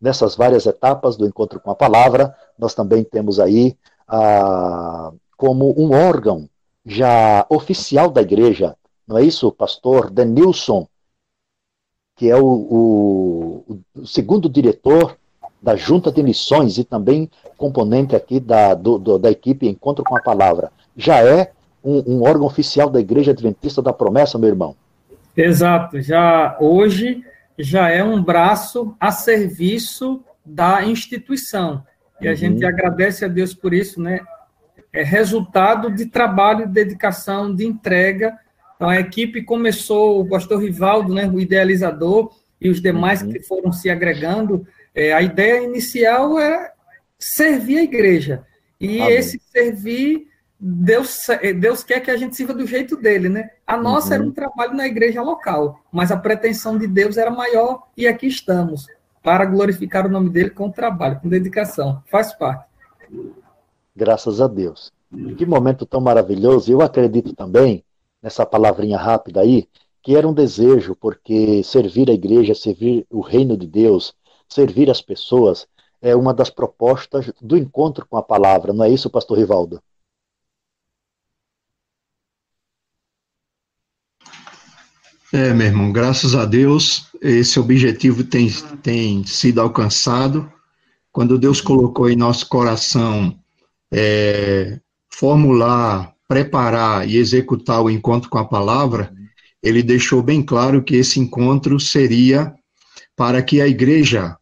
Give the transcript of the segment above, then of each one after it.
nessas várias etapas do encontro com a palavra, nós também temos aí ah, como um órgão já oficial da igreja, não é isso, pastor Denilson, que é o, o, o segundo diretor da Junta de Missões e também componente aqui da, do, do, da equipe Encontro com a Palavra. Já é um, um, órgão oficial da Igreja Adventista da Promessa, meu irmão? Exato. Já hoje já é um braço a serviço da instituição. E a gente uhum. agradece a Deus por isso, né? É resultado de trabalho, de dedicação, de entrega. Então, a equipe começou, o pastor Rivaldo, né, o idealizador, e os demais uhum. que foram se agregando. É, a ideia inicial é servir a igreja. E Amém. esse servir, Deus, Deus quer que a gente sirva do jeito dele, né? A nossa uhum. era um trabalho na igreja local, mas a pretensão de Deus era maior, e aqui estamos para glorificar o nome dele com trabalho, com dedicação. Faz parte. Graças a Deus. Que momento tão maravilhoso. Eu acredito também, nessa palavrinha rápida aí, que era um desejo, porque servir a igreja, servir o reino de Deus, servir as pessoas, é uma das propostas do encontro com a palavra. Não é isso, pastor Rivaldo? É, meu irmão, graças a Deus, esse objetivo tem, tem sido alcançado. Quando Deus colocou em nosso coração é, formular, preparar e executar o encontro com a palavra, ele deixou bem claro que esse encontro seria para que a igreja,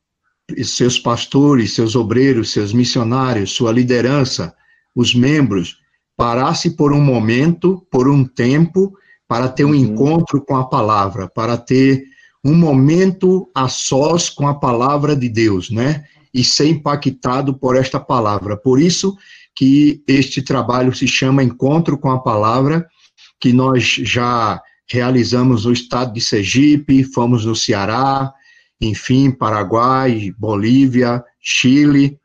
seus pastores, seus obreiros, seus missionários, sua liderança, os membros, parasse por um momento, por um tempo, para ter um uhum. encontro com a palavra, para ter um momento a sós com a palavra de Deus, né? E ser impactado por esta palavra. Por isso que este trabalho se chama Encontro com a Palavra, que nós já realizamos no estado de Sergipe, fomos no Ceará, enfim, Paraguai, Bolívia, Chile.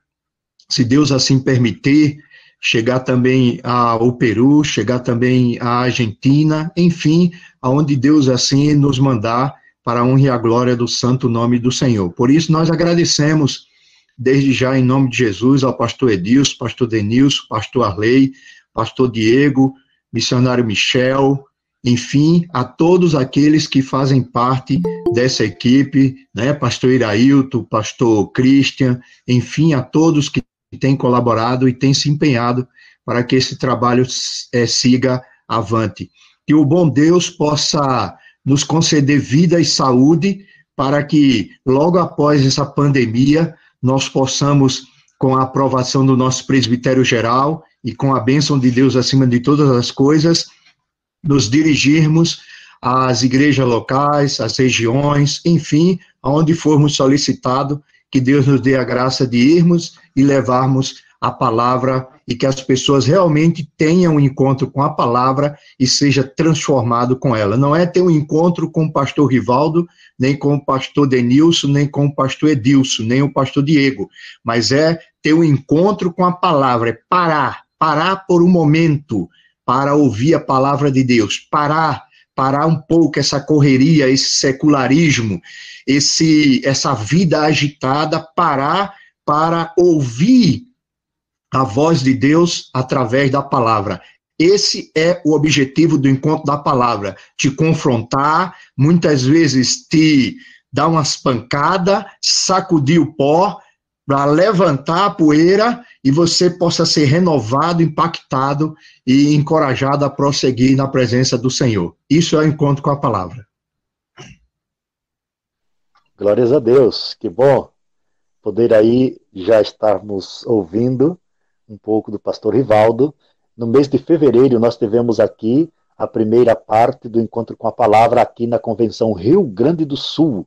Se Deus assim permitir, chegar também ao Peru, chegar também à Argentina, enfim, aonde Deus assim nos mandar para a honra e a glória do santo nome do Senhor. Por isso nós agradecemos desde já em nome de Jesus ao pastor Edilson, pastor Denilson, pastor Arley, pastor Diego, missionário Michel, enfim, a todos aqueles que fazem parte dessa equipe, né, pastor Irailto, pastor Christian, enfim, a todos que tem colaborado e tem se empenhado para que esse trabalho é, siga avante. Que o bom Deus possa nos conceder vida e saúde para que, logo após essa pandemia, nós possamos, com a aprovação do nosso presbitério geral e com a bênção de Deus acima de todas as coisas, nos dirigirmos às igrejas locais, às regiões, enfim, aonde formos solicitados, que Deus nos dê a graça de irmos e levarmos a palavra e que as pessoas realmente tenham um encontro com a palavra e seja transformado com ela. Não é ter um encontro com o pastor Rivaldo, nem com o pastor Denilson, nem com o pastor Edilson, nem o pastor Diego, mas é ter um encontro com a palavra, é parar, parar por um momento para ouvir a palavra de Deus, parar, parar um pouco essa correria, esse secularismo, esse essa vida agitada, parar para ouvir a voz de Deus através da palavra. Esse é o objetivo do encontro da palavra: te confrontar, muitas vezes te dar umas pancadas, sacudir o pó, para levantar a poeira e você possa ser renovado, impactado e encorajado a prosseguir na presença do Senhor. Isso é o encontro com a palavra. Glórias a Deus, que bom poder aí já estarmos ouvindo um pouco do pastor Rivaldo. No mês de fevereiro, nós tivemos aqui a primeira parte do encontro com a palavra aqui na Convenção Rio Grande do Sul.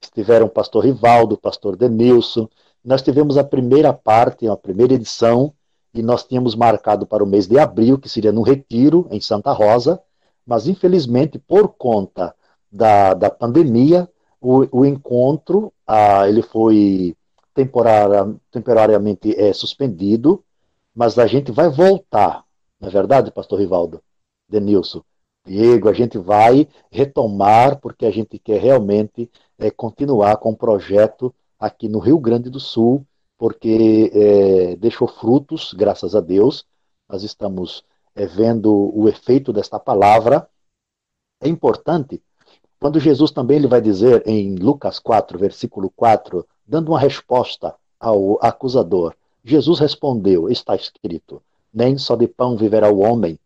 Estiveram o pastor Rivaldo, o pastor Denilson. Nós tivemos a primeira parte, a primeira edição, e nós tínhamos marcado para o mês de abril, que seria no Retiro, em Santa Rosa, mas infelizmente, por conta da, da pandemia, o, o encontro ah, ele foi temporariamente é, suspendido, mas a gente vai voltar, não é verdade, pastor Rivaldo? Denilson, Diego, a gente vai retomar, porque a gente quer realmente é, continuar com o projeto aqui no Rio Grande do Sul, porque é, deixou frutos, graças a Deus. Nós estamos é, vendo o efeito desta palavra. É importante, quando Jesus também ele vai dizer em Lucas 4, versículo 4, dando uma resposta ao acusador, Jesus respondeu: Está escrito, nem só de pão viverá o homem.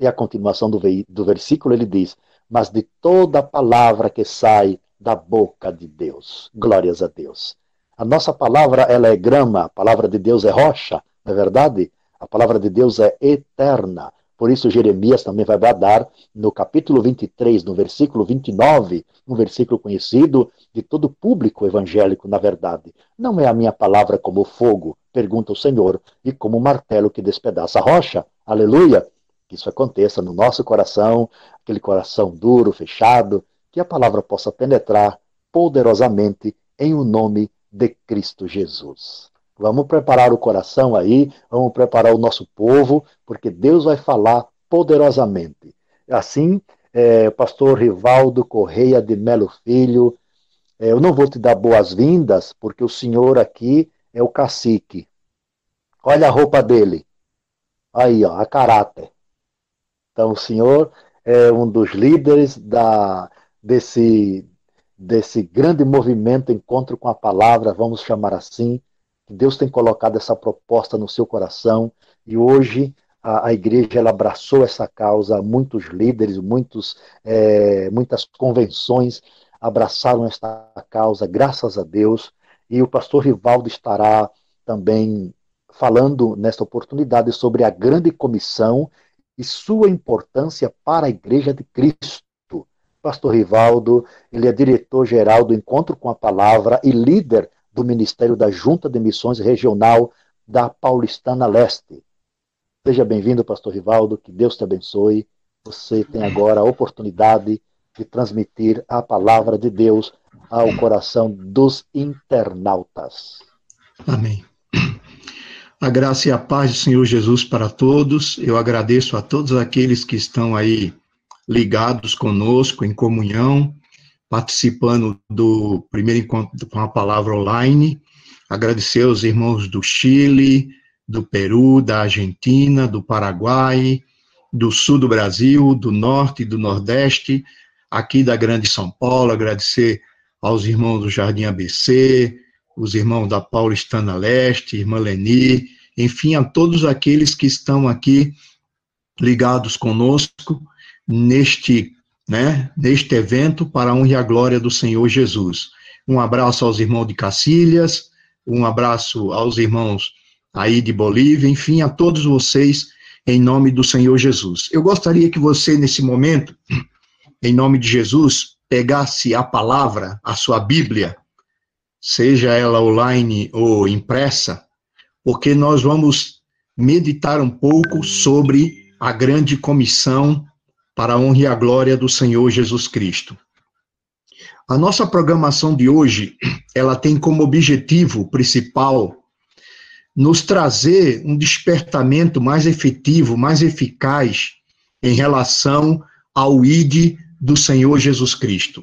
E a continuação do, do versículo ele diz: Mas de toda palavra que sai da boca de Deus. Glórias a Deus. A nossa palavra ela é grama, a palavra de Deus é rocha, não é verdade? A palavra de Deus é eterna. Por isso, Jeremias também vai bradar no capítulo 23, no versículo 29, um versículo conhecido de todo público evangélico, na verdade. Não é a minha palavra como fogo, pergunta o Senhor, e como martelo que despedaça a rocha. Aleluia! Que isso aconteça no nosso coração, aquele coração duro, fechado, que a palavra possa penetrar poderosamente em o nome de Cristo Jesus. Vamos preparar o coração aí, vamos preparar o nosso povo, porque Deus vai falar poderosamente. Assim, é, pastor Rivaldo Correia de Melo Filho, é, eu não vou te dar boas-vindas, porque o senhor aqui é o cacique. Olha a roupa dele. Aí, ó, a caráter. Então, o senhor é um dos líderes da, desse, desse grande movimento Encontro com a Palavra, vamos chamar assim, Deus tem colocado essa proposta no seu coração. E hoje a, a igreja ela abraçou essa causa, muitos líderes, muitos, é, muitas convenções abraçaram esta causa, graças a Deus, e o pastor Rivaldo estará também falando nesta oportunidade sobre a grande comissão e sua importância para a igreja de Cristo. Pastor Rivaldo, ele é diretor-geral do Encontro com a Palavra e líder do Ministério da Junta de Missões Regional da Paulistana Leste. Seja bem-vindo, pastor Rivaldo, que Deus te abençoe. Você tem agora a oportunidade de transmitir a palavra de Deus ao coração dos internautas. Amém. A graça e a paz do Senhor Jesus para todos. Eu agradeço a todos aqueles que estão aí ligados conosco em comunhão participando do primeiro encontro com a palavra online. Agradecer aos irmãos do Chile, do Peru, da Argentina, do Paraguai, do sul do Brasil, do norte e do nordeste, aqui da Grande São Paulo, agradecer aos irmãos do Jardim ABC, os irmãos da Paulistana Leste, irmã Leni, enfim, a todos aqueles que estão aqui ligados conosco neste né, neste evento para a honra e a glória do Senhor Jesus. Um abraço aos irmãos de Cacilhas, um abraço aos irmãos aí de Bolívia, enfim, a todos vocês, em nome do Senhor Jesus. Eu gostaria que você, nesse momento, em nome de Jesus, pegasse a palavra, a sua Bíblia, seja ela online ou impressa, porque nós vamos meditar um pouco sobre a grande comissão para a honra e a glória do Senhor Jesus Cristo. A nossa programação de hoje, ela tem como objetivo principal nos trazer um despertamento mais efetivo, mais eficaz em relação ao ID do Senhor Jesus Cristo.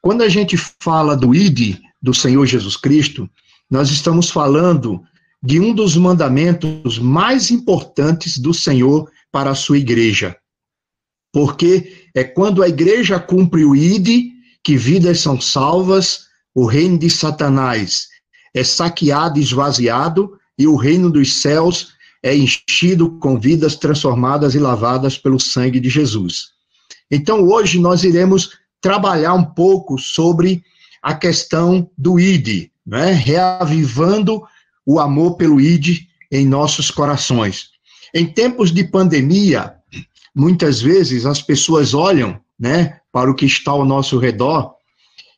Quando a gente fala do ID do Senhor Jesus Cristo, nós estamos falando de um dos mandamentos mais importantes do Senhor para a sua igreja, porque é quando a igreja cumpre o ID que vidas são salvas, o reino de Satanás é saqueado esvaziado, e o reino dos céus é enchido com vidas transformadas e lavadas pelo sangue de Jesus. Então, hoje nós iremos trabalhar um pouco sobre a questão do ID, né? reavivando o amor pelo ID em nossos corações. Em tempos de pandemia, muitas vezes as pessoas olham, né, para o que está ao nosso redor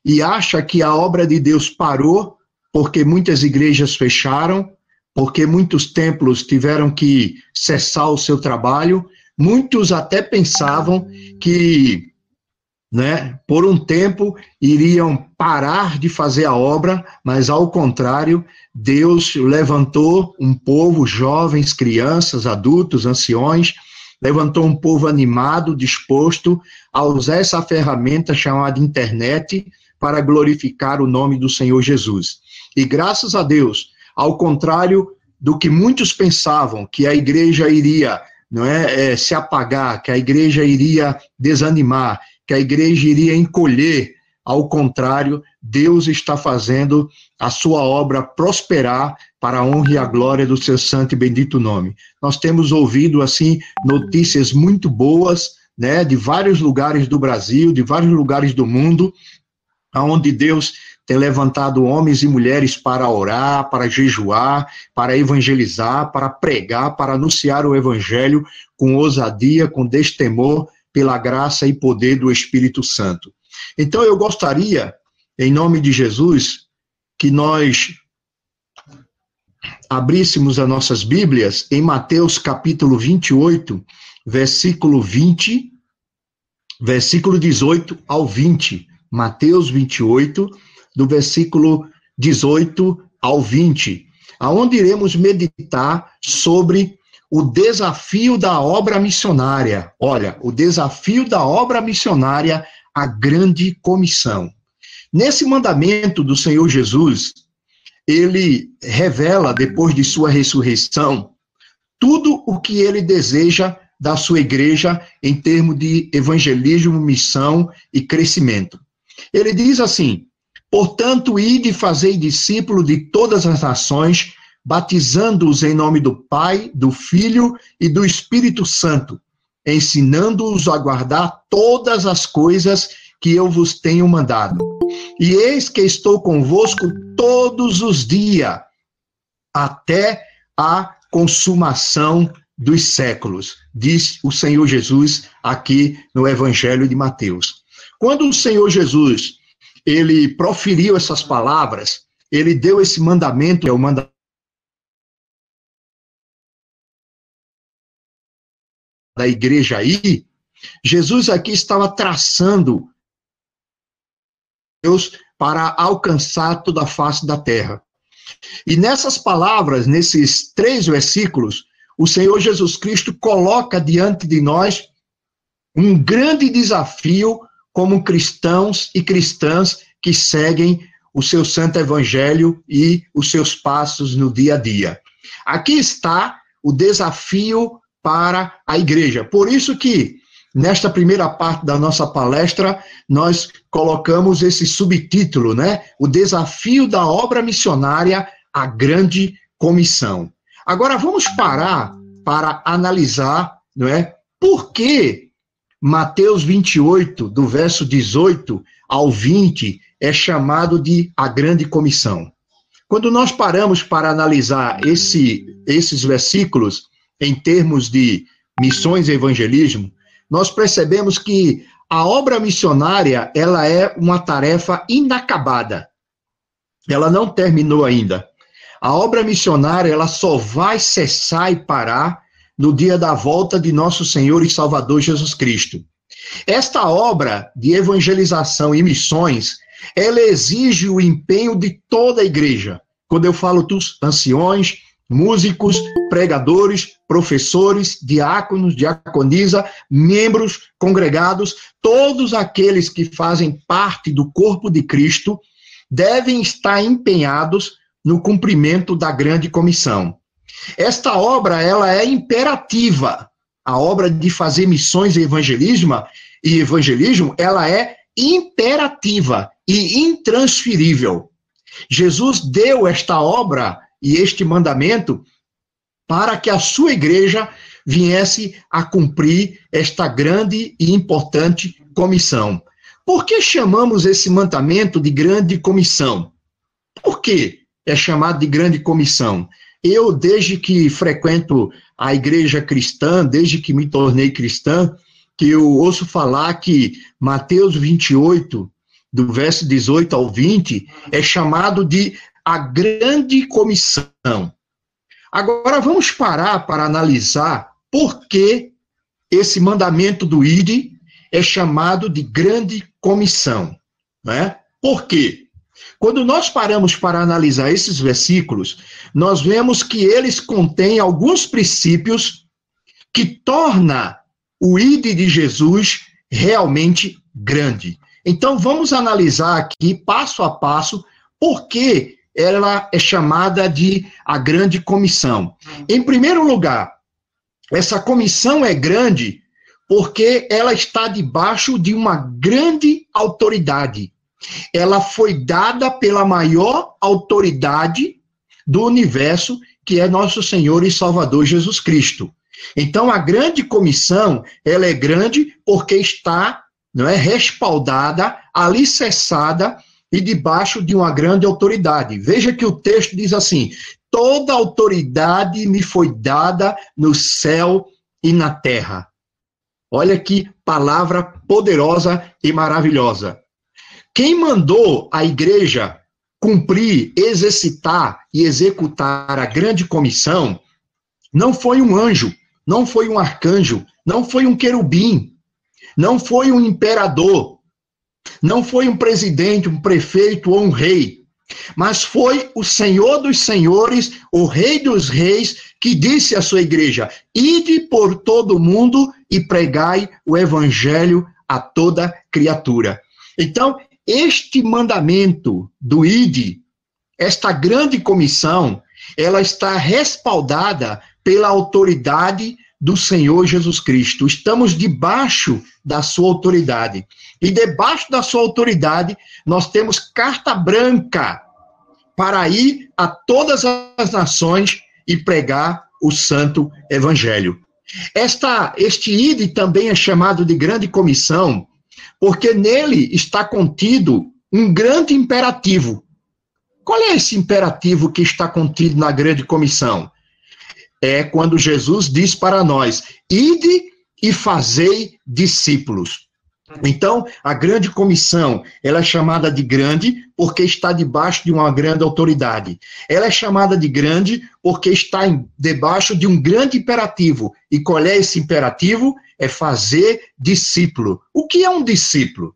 e acham que a obra de Deus parou porque muitas igrejas fecharam, porque muitos templos tiveram que cessar o seu trabalho, muitos até pensavam que né, por um tempo iriam parar de fazer a obra, mas ao contrário, Deus levantou um povo, jovens, crianças, adultos, anciões, levantou um povo animado, disposto a usar essa ferramenta chamada internet para glorificar o nome do Senhor Jesus. E graças a Deus, ao contrário do que muitos pensavam, que a igreja iria não é, é, se apagar, que a igreja iria desanimar, que a igreja iria encolher. Ao contrário, Deus está fazendo a sua obra prosperar para a honra e a glória do seu santo e bendito nome. Nós temos ouvido assim notícias muito boas, né, de vários lugares do Brasil, de vários lugares do mundo, aonde Deus tem levantado homens e mulheres para orar, para jejuar, para evangelizar, para pregar, para anunciar o evangelho com ousadia, com destemor, pela graça e poder do Espírito Santo. Então eu gostaria, em nome de Jesus, que nós abríssemos as nossas Bíblias em Mateus capítulo 28, versículo 20, versículo 18 ao 20. Mateus 28, do versículo 18 ao 20, aonde iremos meditar sobre o desafio da obra missionária. Olha, o desafio da obra missionária, a grande comissão. Nesse mandamento do Senhor Jesus, ele revela, depois de sua ressurreição, tudo o que ele deseja da sua igreja em termos de evangelismo, missão e crescimento. Ele diz assim: Portanto, ide fazei discípulo de todas as nações, batizando-os em nome do Pai, do Filho e do Espírito Santo, ensinando-os a guardar todas as coisas que eu vos tenho mandado. E eis que estou convosco todos os dias, até a consumação dos séculos, diz o Senhor Jesus aqui no Evangelho de Mateus. Quando o Senhor Jesus ele proferiu essas palavras, ele deu esse mandamento, é o mandamento da igreja aí, Jesus aqui estava traçando Deus para alcançar toda a face da terra. E nessas palavras, nesses três versículos, o Senhor Jesus Cristo coloca diante de nós um grande desafio como cristãos e cristãs que seguem o seu santo evangelho e os seus passos no dia a dia. Aqui está o desafio para a igreja. Por isso que nesta primeira parte da nossa palestra nós colocamos esse subtítulo, né? O desafio da obra missionária, a grande comissão. Agora vamos parar para analisar, não é? Por que Mateus 28, do verso 18 ao 20, é chamado de a grande comissão. Quando nós paramos para analisar esse, esses versículos em termos de missões e evangelismo, nós percebemos que a obra missionária, ela é uma tarefa inacabada. Ela não terminou ainda. A obra missionária, ela só vai cessar e parar no dia da volta de nosso Senhor e Salvador Jesus Cristo. Esta obra de evangelização e missões, ela exige o empenho de toda a igreja. Quando eu falo dos anciões, músicos, pregadores, professores, diáconos, diaconisa, membros, congregados, todos aqueles que fazem parte do corpo de Cristo devem estar empenhados no cumprimento da grande comissão. Esta obra, ela é imperativa. A obra de fazer missões e evangelismo, e evangelismo, ela é imperativa e intransferível. Jesus deu esta obra e este mandamento para que a sua igreja viesse a cumprir esta grande e importante comissão. Por que chamamos esse mandamento de grande comissão? Por que é chamado de grande comissão? Eu, desde que frequento a igreja cristã, desde que me tornei cristã, que eu ouço falar que Mateus 28, do verso 18 ao 20, é chamado de a grande comissão. Agora vamos parar para analisar por que esse mandamento do ID é chamado de grande comissão. Né? Por quê? Quando nós paramos para analisar esses versículos, nós vemos que eles contêm alguns princípios que torna o ide de Jesus realmente grande. Então vamos analisar aqui passo a passo por que ela é chamada de a grande comissão. Em primeiro lugar, essa comissão é grande porque ela está debaixo de uma grande autoridade. Ela foi dada pela maior autoridade do universo, que é nosso Senhor e Salvador Jesus Cristo. Então, a grande comissão, ela é grande porque está não é, respaldada, alicerçada e debaixo de uma grande autoridade. Veja que o texto diz assim: toda autoridade me foi dada no céu e na terra. Olha que palavra poderosa e maravilhosa. Quem mandou a igreja cumprir, exercitar e executar a grande comissão não foi um anjo, não foi um arcanjo, não foi um querubim, não foi um imperador, não foi um presidente, um prefeito ou um rei, mas foi o Senhor dos Senhores, o Rei dos Reis, que disse à sua igreja: Ide por todo o mundo e pregai o evangelho a toda criatura. Então, este mandamento do Ide, esta grande comissão, ela está respaldada pela autoridade do Senhor Jesus Cristo. Estamos debaixo da sua autoridade. E debaixo da sua autoridade, nós temos carta branca para ir a todas as nações e pregar o santo evangelho. Esta, este ide também é chamado de grande comissão, porque nele está contido um grande imperativo. Qual é esse imperativo que está contido na grande comissão? É quando Jesus diz para nós: ide e fazei discípulos. Então, a grande comissão, ela é chamada de grande porque está debaixo de uma grande autoridade. Ela é chamada de grande porque está em, debaixo de um grande imperativo. E qual é esse imperativo? É fazer discípulo. O que é um discípulo?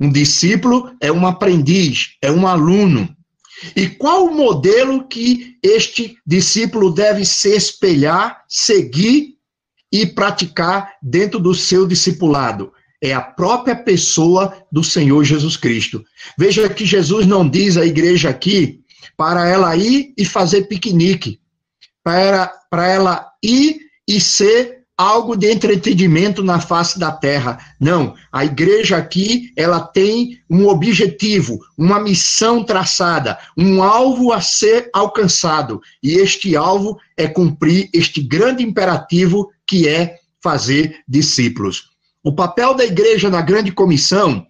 Um discípulo é um aprendiz, é um aluno. E qual o modelo que este discípulo deve se espelhar, seguir e praticar dentro do seu discipulado? é a própria pessoa do Senhor Jesus Cristo. Veja que Jesus não diz à igreja aqui para ela ir e fazer piquenique, para, para ela ir e ser algo de entretenimento na face da terra. Não, a igreja aqui, ela tem um objetivo, uma missão traçada, um alvo a ser alcançado, e este alvo é cumprir este grande imperativo que é fazer discípulos. O papel da igreja na grande comissão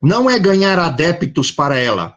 não é ganhar adeptos para ela,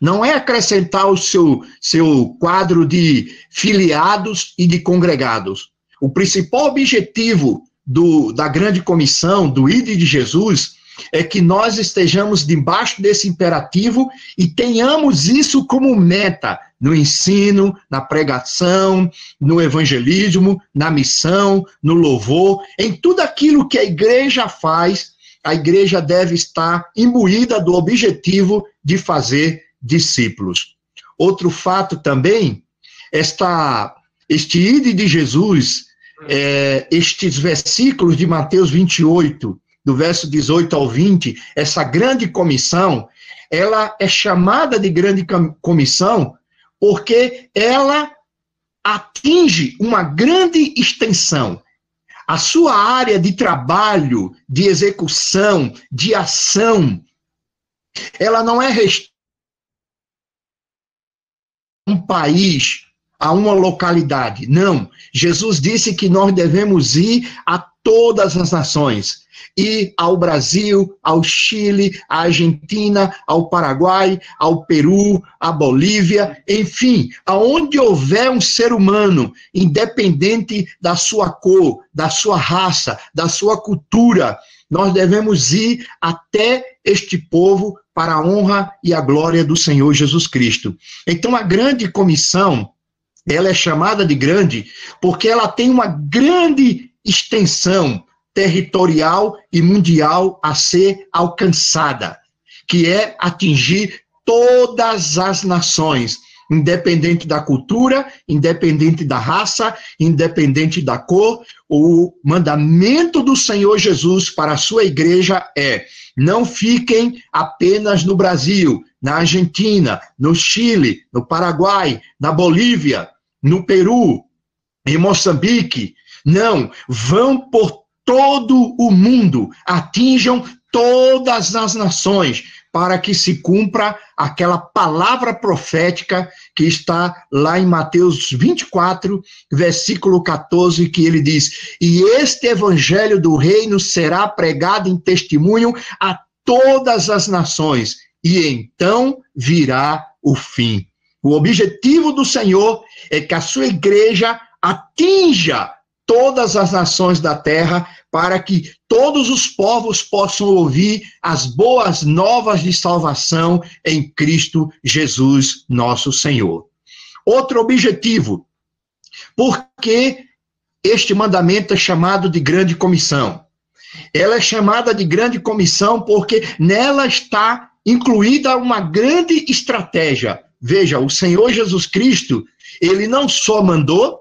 não é acrescentar o seu, seu quadro de filiados e de congregados. O principal objetivo do, da grande comissão, do ID de Jesus, é que nós estejamos debaixo desse imperativo e tenhamos isso como meta no ensino, na pregação, no evangelismo, na missão, no louvor, em tudo aquilo que a igreja faz, a igreja deve estar imbuída do objetivo de fazer discípulos. Outro fato também, esta, este ide de Jesus, é, estes versículos de Mateus 28, do verso 18 ao 20, essa grande comissão, ela é chamada de grande comissão porque ela atinge uma grande extensão. A sua área de trabalho, de execução, de ação, ela não é restrita um país, a uma localidade. Não. Jesus disse que nós devemos ir a todas as nações e ao Brasil, ao Chile, à Argentina, ao Paraguai, ao Peru, à Bolívia, enfim, aonde houver um ser humano, independente da sua cor, da sua raça, da sua cultura, nós devemos ir até este povo para a honra e a glória do Senhor Jesus Cristo. Então, a grande comissão, ela é chamada de grande porque ela tem uma grande extensão, territorial e mundial a ser alcançada, que é atingir todas as nações. independente da cultura, independente da raça, independente da cor. O mandamento do Senhor Jesus para a sua igreja é: não fiquem apenas no Brasil, na Argentina, no Chile, no Paraguai, na Bolívia, no Peru, em Moçambique. Não, vão por todo o mundo, atinjam todas as nações, para que se cumpra aquela palavra profética que está lá em Mateus 24, versículo 14, que ele diz: E este evangelho do reino será pregado em testemunho a todas as nações, e então virá o fim. O objetivo do Senhor é que a sua igreja atinja todas as nações da terra, para que todos os povos possam ouvir as boas novas de salvação em Cristo Jesus, nosso Senhor. Outro objetivo, porque este mandamento é chamado de grande comissão. Ela é chamada de grande comissão porque nela está incluída uma grande estratégia. Veja, o Senhor Jesus Cristo, ele não só mandou,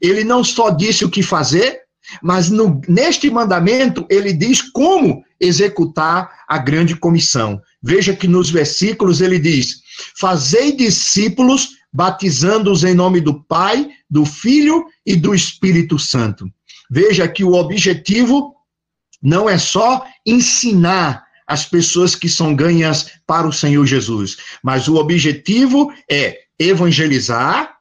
ele não só disse o que fazer, mas no, neste mandamento ele diz como executar a grande comissão. Veja que nos versículos ele diz: Fazei discípulos, batizando-os em nome do Pai, do Filho e do Espírito Santo. Veja que o objetivo não é só ensinar as pessoas que são ganhas para o Senhor Jesus, mas o objetivo é evangelizar,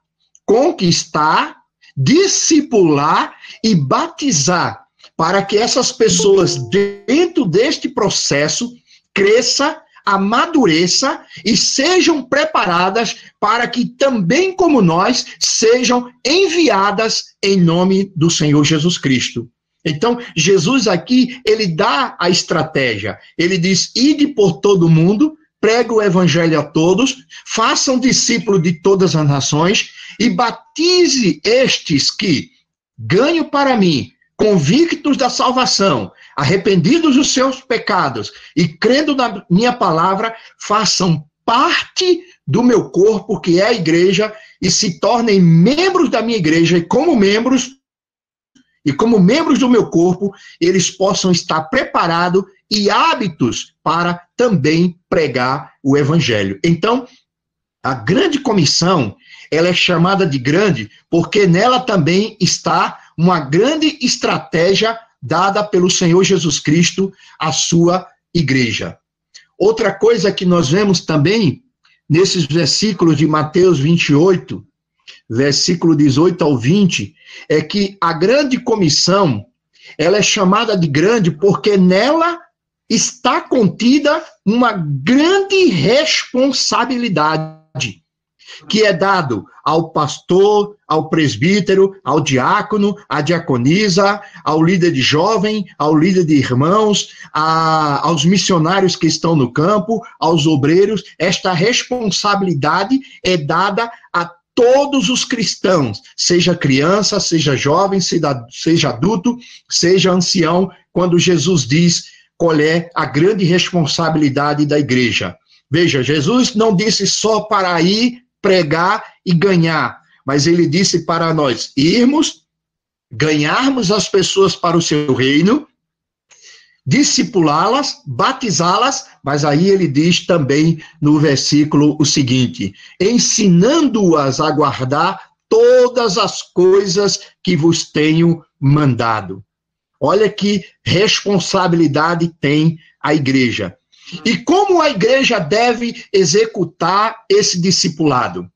conquistar discipular e batizar, para que essas pessoas, dentro deste processo, cresça, amadureça e sejam preparadas para que também, como nós, sejam enviadas em nome do Senhor Jesus Cristo. Então, Jesus aqui, ele dá a estratégia. Ele diz: ide por todo mundo, pregue o evangelho a todos, façam discípulo de todas as nações e batize estes que ganho para mim, convictos da salvação, arrependidos dos seus pecados e crendo na minha palavra, façam parte do meu corpo, que é a igreja, e se tornem membros da minha igreja, e como membros, e como membros do meu corpo, eles possam estar preparados e hábitos para também pregar o evangelho. Então, a grande comissão, ela é chamada de grande porque nela também está uma grande estratégia dada pelo Senhor Jesus Cristo à sua igreja. Outra coisa que nós vemos também nesses versículos de Mateus 28, versículo 18 ao 20, é que a grande comissão, ela é chamada de grande porque nela está contida uma grande responsabilidade que é dado ao pastor, ao presbítero, ao diácono, à diaconisa, ao líder de jovem, ao líder de irmãos, a, aos missionários que estão no campo, aos obreiros. Esta responsabilidade é dada a todos os cristãos, seja criança, seja jovem, seja, adulto, seja ancião, quando Jesus diz qual é a grande responsabilidade da igreja. Veja, Jesus não disse só para ir pregar e ganhar, mas ele disse para nós irmos, ganharmos as pessoas para o seu reino, discipulá-las, batizá-las, mas aí ele diz também no versículo o seguinte: ensinando-as a guardar todas as coisas que vos tenho mandado. Olha que responsabilidade tem a igreja. E como a igreja deve executar esse discipulado?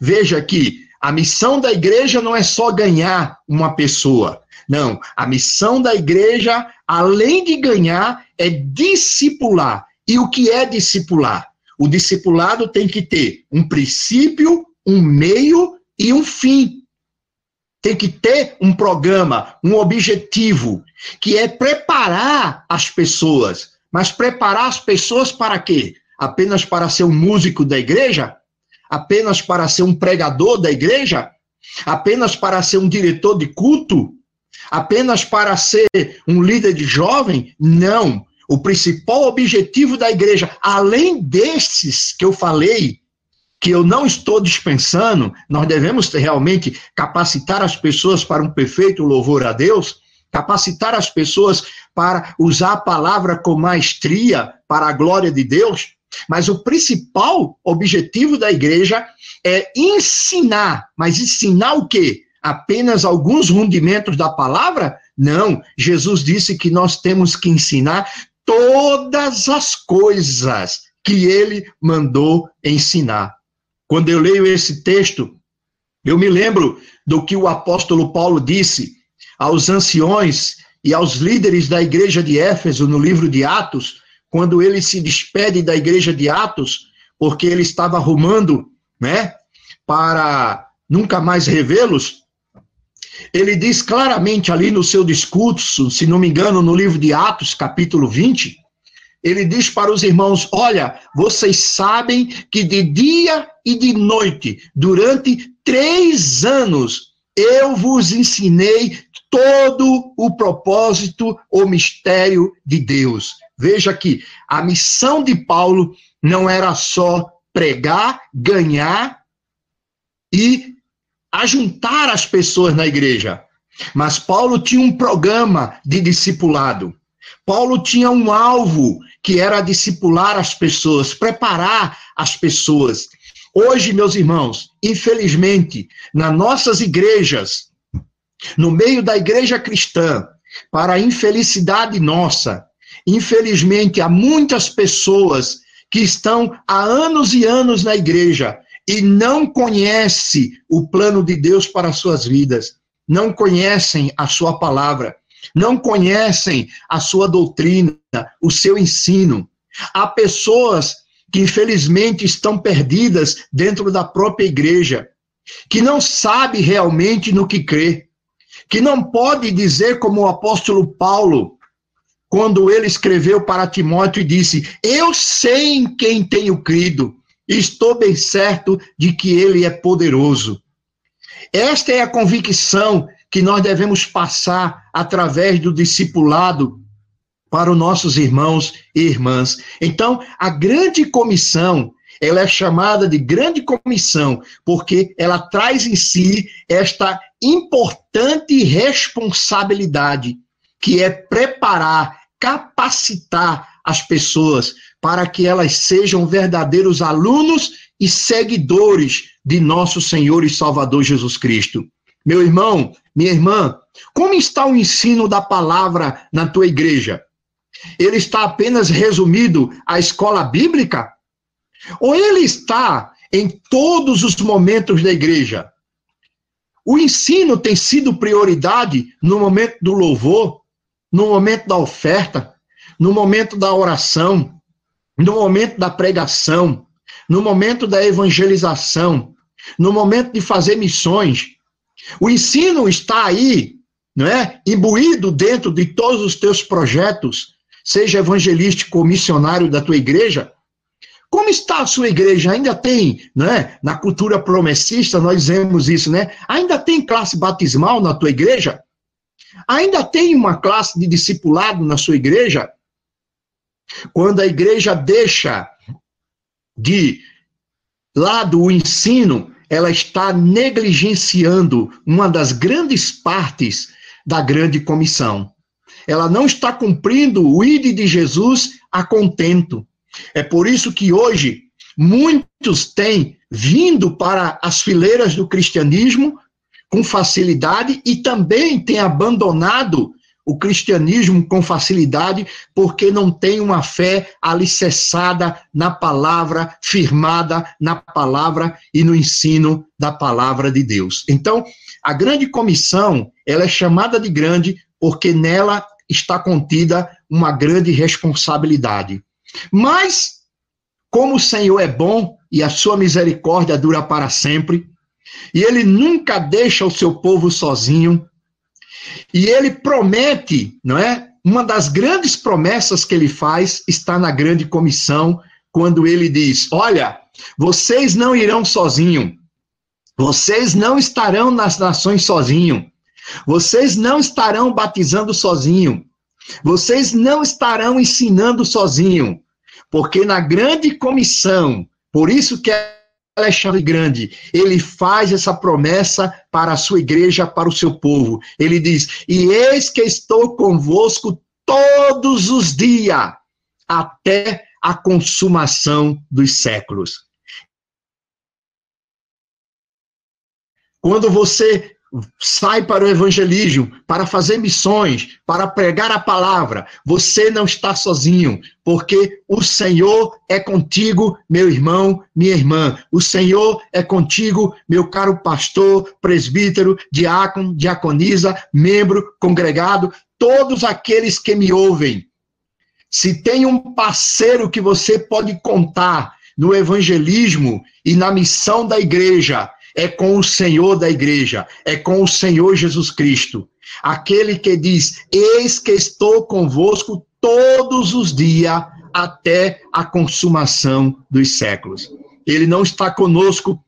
Veja que a missão da igreja não é só ganhar uma pessoa. Não, a missão da igreja, além de ganhar, é discipular. E o que é discipular? O discipulado tem que ter um princípio, um meio e um fim. Tem que ter um programa, um objetivo, que é preparar as pessoas mas preparar as pessoas para quê? Apenas para ser um músico da igreja? Apenas para ser um pregador da igreja? Apenas para ser um diretor de culto? Apenas para ser um líder de jovem? Não. O principal objetivo da igreja, além desses que eu falei, que eu não estou dispensando, nós devemos realmente capacitar as pessoas para um perfeito louvor a Deus, capacitar as pessoas para usar a palavra com maestria para a glória de Deus, mas o principal objetivo da igreja é ensinar, mas ensinar o quê? Apenas alguns rudimentos da palavra? Não, Jesus disse que nós temos que ensinar todas as coisas que ele mandou ensinar. Quando eu leio esse texto, eu me lembro do que o apóstolo Paulo disse aos anciões e aos líderes da igreja de Éfeso no livro de Atos, quando ele se despede da igreja de Atos, porque ele estava arrumando, né, para nunca mais revê-los. Ele diz claramente ali no seu discurso, se não me engano, no livro de Atos, capítulo 20, ele diz para os irmãos: Olha, vocês sabem que de dia e de noite, durante três anos, eu vos ensinei todo o propósito, o mistério de Deus. Veja que a missão de Paulo não era só pregar, ganhar e ajuntar as pessoas na igreja, mas Paulo tinha um programa de discipulado. Paulo tinha um alvo que era discipular as pessoas, preparar as pessoas. Hoje, meus irmãos, infelizmente, nas nossas igrejas, no meio da igreja cristã, para a infelicidade nossa, infelizmente, há muitas pessoas que estão há anos e anos na igreja e não conhecem o plano de Deus para as suas vidas, não conhecem a sua palavra não conhecem a sua doutrina, o seu ensino. Há pessoas que infelizmente estão perdidas dentro da própria igreja, que não sabe realmente no que crê, que não pode dizer como o apóstolo Paulo, quando ele escreveu para Timóteo e disse: Eu sei em quem tenho crido, estou bem certo de que ele é poderoso. Esta é a convicção que nós devemos passar através do discipulado para os nossos irmãos e irmãs. Então, a grande comissão, ela é chamada de grande comissão, porque ela traz em si esta importante responsabilidade, que é preparar, capacitar as pessoas para que elas sejam verdadeiros alunos e seguidores de nosso Senhor e Salvador Jesus Cristo. Meu irmão, minha irmã, como está o ensino da palavra na tua igreja? Ele está apenas resumido à escola bíblica? Ou ele está em todos os momentos da igreja? O ensino tem sido prioridade no momento do louvor, no momento da oferta, no momento da oração, no momento da pregação, no momento da evangelização, no momento de fazer missões. O ensino está aí, não é? Imbuído dentro de todos os teus projetos, seja evangelístico ou missionário da tua igreja. Como está a sua igreja? Ainda tem, né? Na cultura promessista nós dizemos isso, né? Ainda tem classe batismal na tua igreja? Ainda tem uma classe de discipulado na sua igreja? Quando a igreja deixa de lado o ensino, ela está negligenciando uma das grandes partes da grande comissão. Ela não está cumprindo o ide de Jesus a contento. É por isso que hoje muitos têm vindo para as fileiras do cristianismo com facilidade e também têm abandonado o cristianismo com facilidade, porque não tem uma fé alicerçada na palavra, firmada na palavra e no ensino da palavra de Deus. Então, a grande comissão, ela é chamada de grande porque nela está contida uma grande responsabilidade. Mas, como o Senhor é bom e a sua misericórdia dura para sempre, e ele nunca deixa o seu povo sozinho, e ele promete, não é? Uma das grandes promessas que ele faz está na grande comissão, quando ele diz: Olha, vocês não irão sozinhos, vocês não estarão nas nações sozinhos, vocês não estarão batizando sozinho, vocês não estarão ensinando sozinho, porque na grande comissão, por isso que Alexandre Grande, ele faz essa promessa para a sua igreja, para o seu povo. Ele diz: E eis que estou convosco todos os dias, até a consumação dos séculos. Quando você sai para o evangelismo, para fazer missões, para pregar a palavra. Você não está sozinho, porque o Senhor é contigo, meu irmão, minha irmã. O Senhor é contigo, meu caro pastor, presbítero, diácono, diaconisa, membro, congregado, todos aqueles que me ouvem. Se tem um parceiro que você pode contar no evangelismo e na missão da igreja, é com o Senhor da igreja, é com o Senhor Jesus Cristo. Aquele que diz: Eis que estou convosco todos os dias até a consumação dos séculos. Ele não está conosco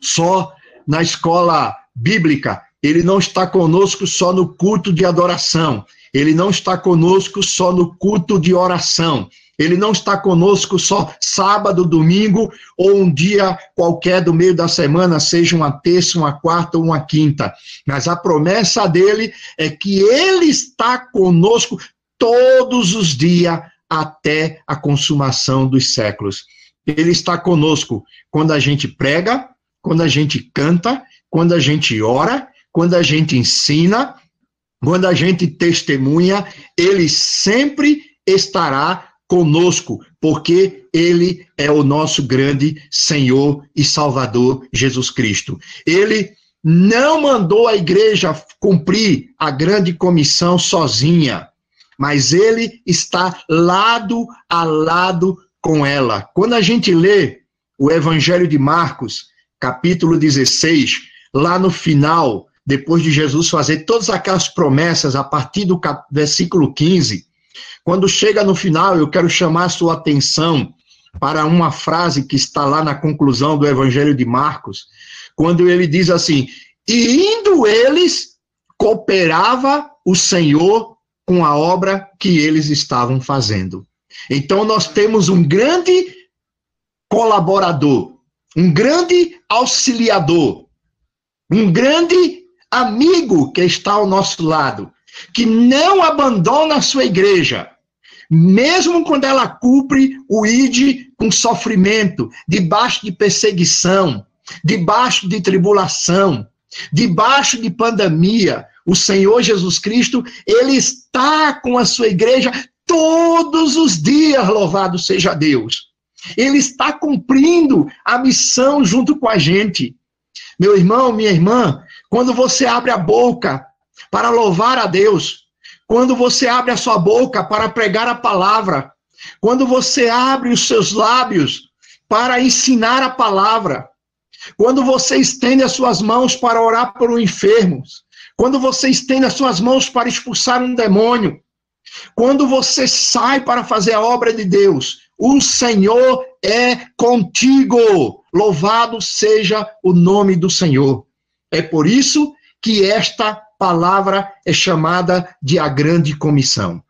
só na escola bíblica, ele não está conosco só no culto de adoração, ele não está conosco só no culto de oração, ele não está conosco só sábado, domingo ou um dia qualquer do meio da semana, seja uma terça, uma quarta ou uma quinta. Mas a promessa dele é que ele está conosco todos os dias até a consumação dos séculos. Ele está conosco quando a gente prega, quando a gente canta, quando a gente ora, quando a gente ensina, quando a gente testemunha, ele sempre estará conosco, porque ele é o nosso grande Senhor e Salvador Jesus Cristo. Ele não mandou a igreja cumprir a grande comissão sozinha, mas ele está lado a lado com ela. Quando a gente lê o Evangelho de Marcos, capítulo 16, lá no final, depois de Jesus fazer todas aquelas promessas, a partir do versículo 15, quando chega no final, eu quero chamar a sua atenção para uma frase que está lá na conclusão do Evangelho de Marcos, quando ele diz assim: E indo eles, cooperava o Senhor com a obra que eles estavam fazendo. Então, nós temos um grande colaborador, um grande auxiliador, um grande amigo que está ao nosso lado, que não abandona a sua igreja, mesmo quando ela cumpre o ID com sofrimento, debaixo de perseguição, debaixo de tribulação, debaixo de pandemia, o Senhor Jesus Cristo, ele está com a sua igreja todos os dias, louvado seja Deus. Ele está cumprindo a missão junto com a gente. Meu irmão, minha irmã, quando você abre a boca para louvar a Deus, quando você abre a sua boca para pregar a palavra, quando você abre os seus lábios para ensinar a palavra, quando você estende as suas mãos para orar por um enfermo, quando você estende as suas mãos para expulsar um demônio, quando você sai para fazer a obra de Deus, o Senhor é contigo. Louvado seja o nome do Senhor. É por isso que esta palavra é chamada de a grande comissão.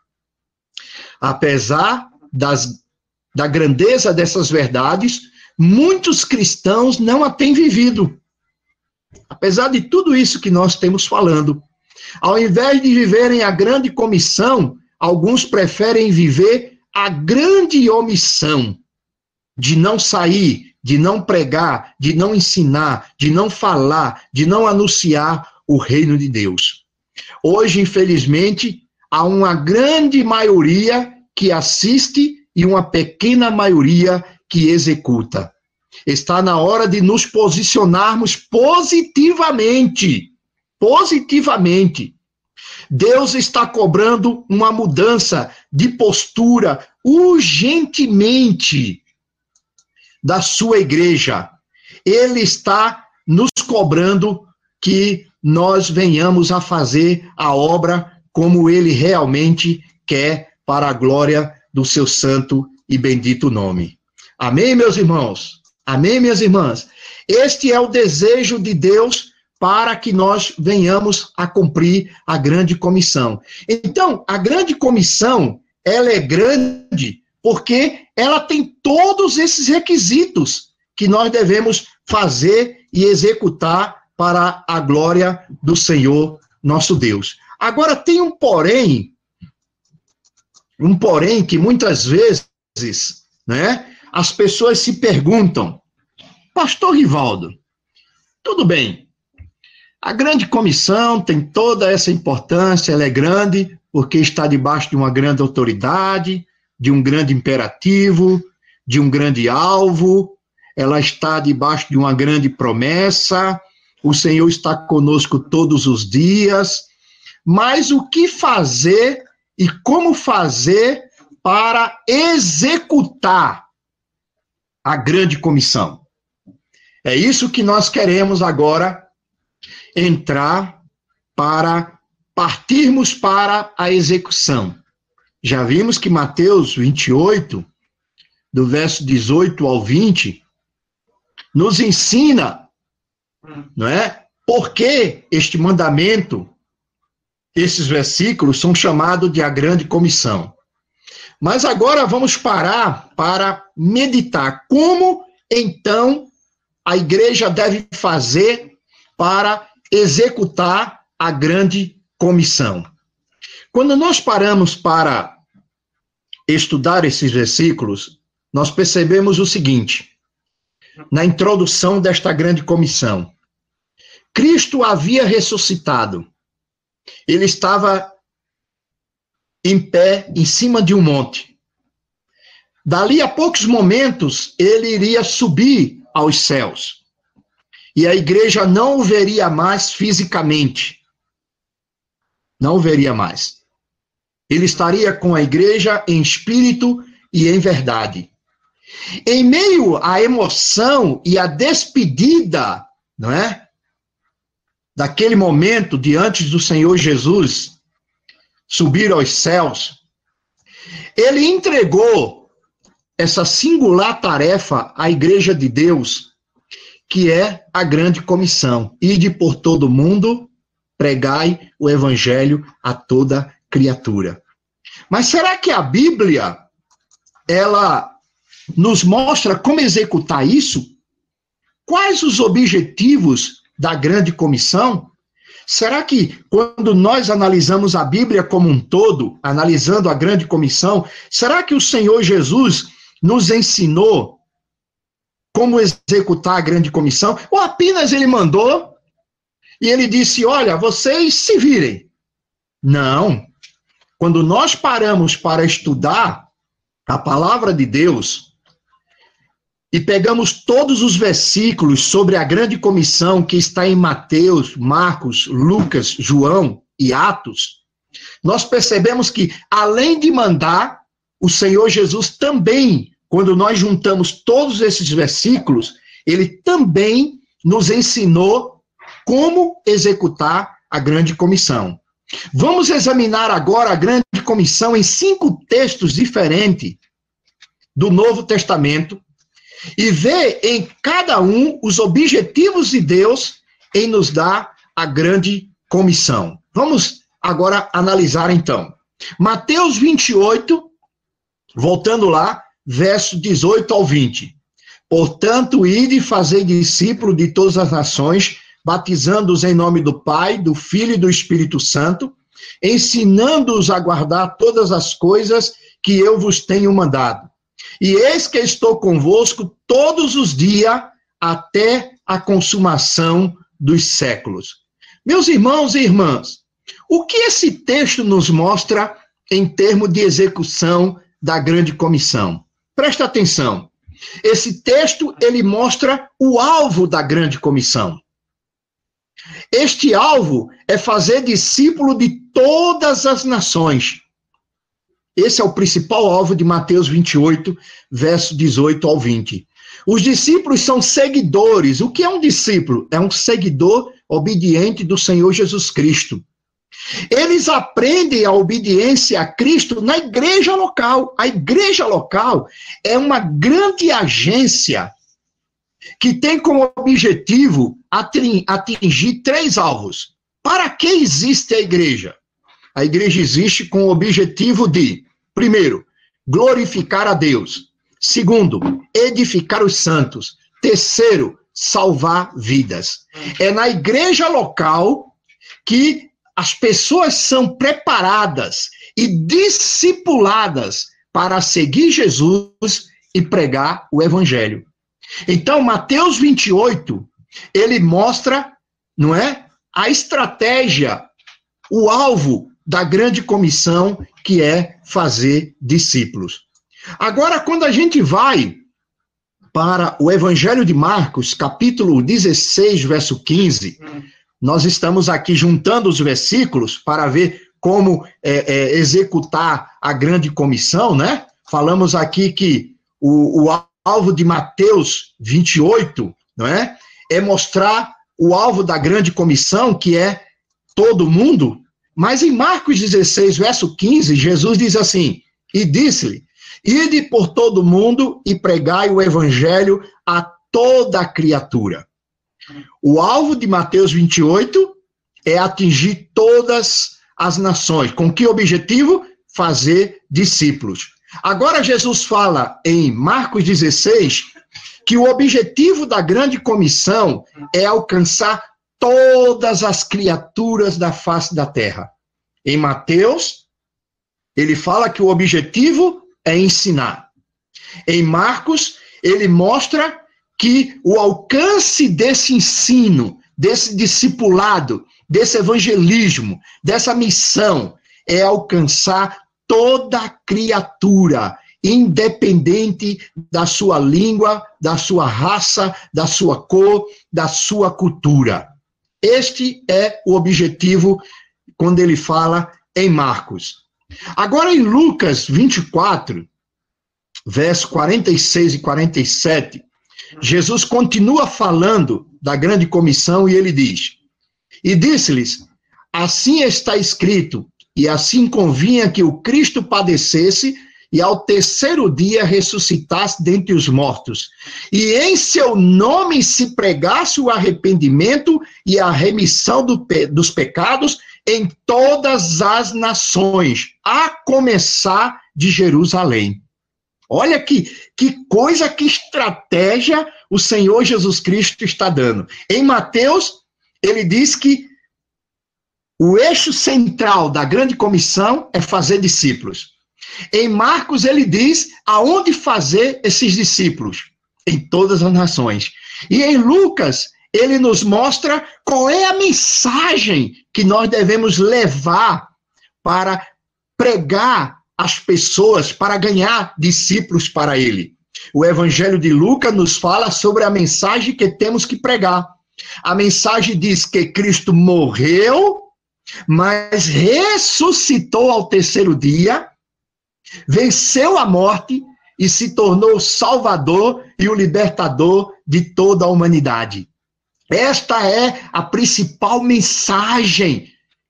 Apesar das, da grandeza dessas verdades, muitos cristãos não a têm vivido. Apesar de tudo isso que nós temos falando, ao invés de viverem a grande comissão, alguns preferem viver a grande omissão de não sair, de não pregar, de não ensinar, de não falar, de não anunciar o reino de Deus. Hoje, infelizmente, há uma grande maioria que assiste e uma pequena maioria que executa. Está na hora de nos posicionarmos positivamente. Positivamente. Deus está cobrando uma mudança de postura urgentemente da sua igreja. Ele está nos cobrando que nós venhamos a fazer a obra como ele realmente quer para a glória do seu santo e bendito nome. Amém, meus irmãos? Amém, minhas irmãs? Este é o desejo de Deus para que nós venhamos a cumprir a grande comissão. Então, a grande comissão, ela é grande porque ela tem todos esses requisitos que nós devemos fazer e executar para a glória do Senhor nosso Deus. Agora tem um porém, um porém que muitas vezes, né, as pessoas se perguntam: Pastor Rivaldo, tudo bem. A grande comissão tem toda essa importância, ela é grande, porque está debaixo de uma grande autoridade, de um grande imperativo, de um grande alvo, ela está debaixo de uma grande promessa, o Senhor está conosco todos os dias, mas o que fazer e como fazer para executar a grande comissão? É isso que nós queremos agora entrar para partirmos para a execução. Já vimos que Mateus 28, do verso 18 ao 20, nos ensina, não é? Por que este mandamento, esses versículos são chamados de a grande comissão. Mas agora vamos parar para meditar como então a igreja deve fazer para executar a grande comissão. Quando nós paramos para estudar esses versículos, nós percebemos o seguinte: na introdução desta grande comissão, Cristo havia ressuscitado. Ele estava em pé em cima de um monte. Dali a poucos momentos, ele iria subir aos céus. E a igreja não o veria mais fisicamente. Não o veria mais. Ele estaria com a igreja em espírito e em verdade. Em meio à emoção e à despedida, não é? Daquele momento diante do Senhor Jesus subir aos céus, ele entregou essa singular tarefa à Igreja de Deus, que é a grande comissão: ide por todo mundo, pregai o evangelho a toda criatura. Mas será que a Bíblia ela nos mostra como executar isso? Quais os objetivos da grande comissão? Será que quando nós analisamos a Bíblia como um todo, analisando a grande comissão, será que o Senhor Jesus nos ensinou como executar a grande comissão, ou apenas ele mandou e ele disse: Olha, vocês se virem. Não. Quando nós paramos para estudar a palavra de Deus e pegamos todos os versículos sobre a grande comissão que está em Mateus, Marcos, Lucas, João e Atos, nós percebemos que, além de mandar, o Senhor Jesus também quando nós juntamos todos esses versículos, ele também nos ensinou como executar a grande comissão. Vamos examinar agora a grande comissão em cinco textos diferentes do Novo Testamento e ver em cada um os objetivos de Deus em nos dar a grande comissão. Vamos agora analisar então. Mateus 28, voltando lá, verso 18 ao 20. Portanto, ide e fazei discípulo de todas as nações, batizando-os em nome do Pai, do Filho e do Espírito Santo, ensinando-os a guardar todas as coisas que eu vos tenho mandado. E eis que estou convosco todos os dias até a consumação dos séculos. Meus irmãos e irmãs, o que esse texto nos mostra em termos de execução da grande comissão? Presta atenção. Esse texto ele mostra o alvo da grande comissão. Este alvo é fazer discípulo de todas as nações. Esse é o principal alvo de Mateus 28, verso 18 ao 20. Os discípulos são seguidores. O que é um discípulo? É um seguidor obediente do Senhor Jesus Cristo. Eles aprendem a obediência a Cristo na igreja local. A igreja local é uma grande agência que tem como objetivo atingir três alvos. Para que existe a igreja? A igreja existe com o objetivo de, primeiro, glorificar a Deus. Segundo, edificar os santos. Terceiro, salvar vidas. É na igreja local que as pessoas são preparadas e discipuladas para seguir Jesus e pregar o evangelho. Então, Mateus 28, ele mostra, não é? A estratégia, o alvo da grande comissão, que é fazer discípulos. Agora, quando a gente vai para o Evangelho de Marcos, capítulo 16, verso 15, nós estamos aqui juntando os versículos para ver como é, é, executar a grande comissão, né? Falamos aqui que o, o alvo de Mateus 28, não é? É mostrar o alvo da grande comissão, que é todo mundo. Mas em Marcos 16, verso 15, Jesus diz assim: E disse-lhe: Ide por todo mundo e pregai o evangelho a toda criatura. O alvo de Mateus 28 é atingir todas as nações. Com que objetivo? Fazer discípulos. Agora, Jesus fala em Marcos 16 que o objetivo da grande comissão é alcançar todas as criaturas da face da terra. Em Mateus, ele fala que o objetivo é ensinar. Em Marcos, ele mostra que o alcance desse ensino, desse discipulado, desse evangelismo, dessa missão, é alcançar toda criatura, independente da sua língua, da sua raça, da sua cor, da sua cultura. Este é o objetivo quando ele fala em Marcos. Agora, em Lucas 24, verso 46 e 47, Jesus continua falando da grande comissão e ele diz: E disse-lhes: Assim está escrito, e assim convinha que o Cristo padecesse e ao terceiro dia ressuscitasse dentre os mortos, e em seu nome se pregasse o arrependimento e a remissão do dos pecados em todas as nações, a começar de Jerusalém. Olha que, que coisa, que estratégia o Senhor Jesus Cristo está dando. Em Mateus, ele diz que o eixo central da grande comissão é fazer discípulos. Em Marcos, ele diz aonde fazer esses discípulos? Em todas as nações. E em Lucas, ele nos mostra qual é a mensagem que nós devemos levar para pregar as pessoas, para ganhar discípulos para ele. O Evangelho de Lucas nos fala sobre a mensagem que temos que pregar. A mensagem diz que Cristo morreu, mas ressuscitou ao terceiro dia, venceu a morte e se tornou o Salvador e o libertador de toda a humanidade. Esta é a principal mensagem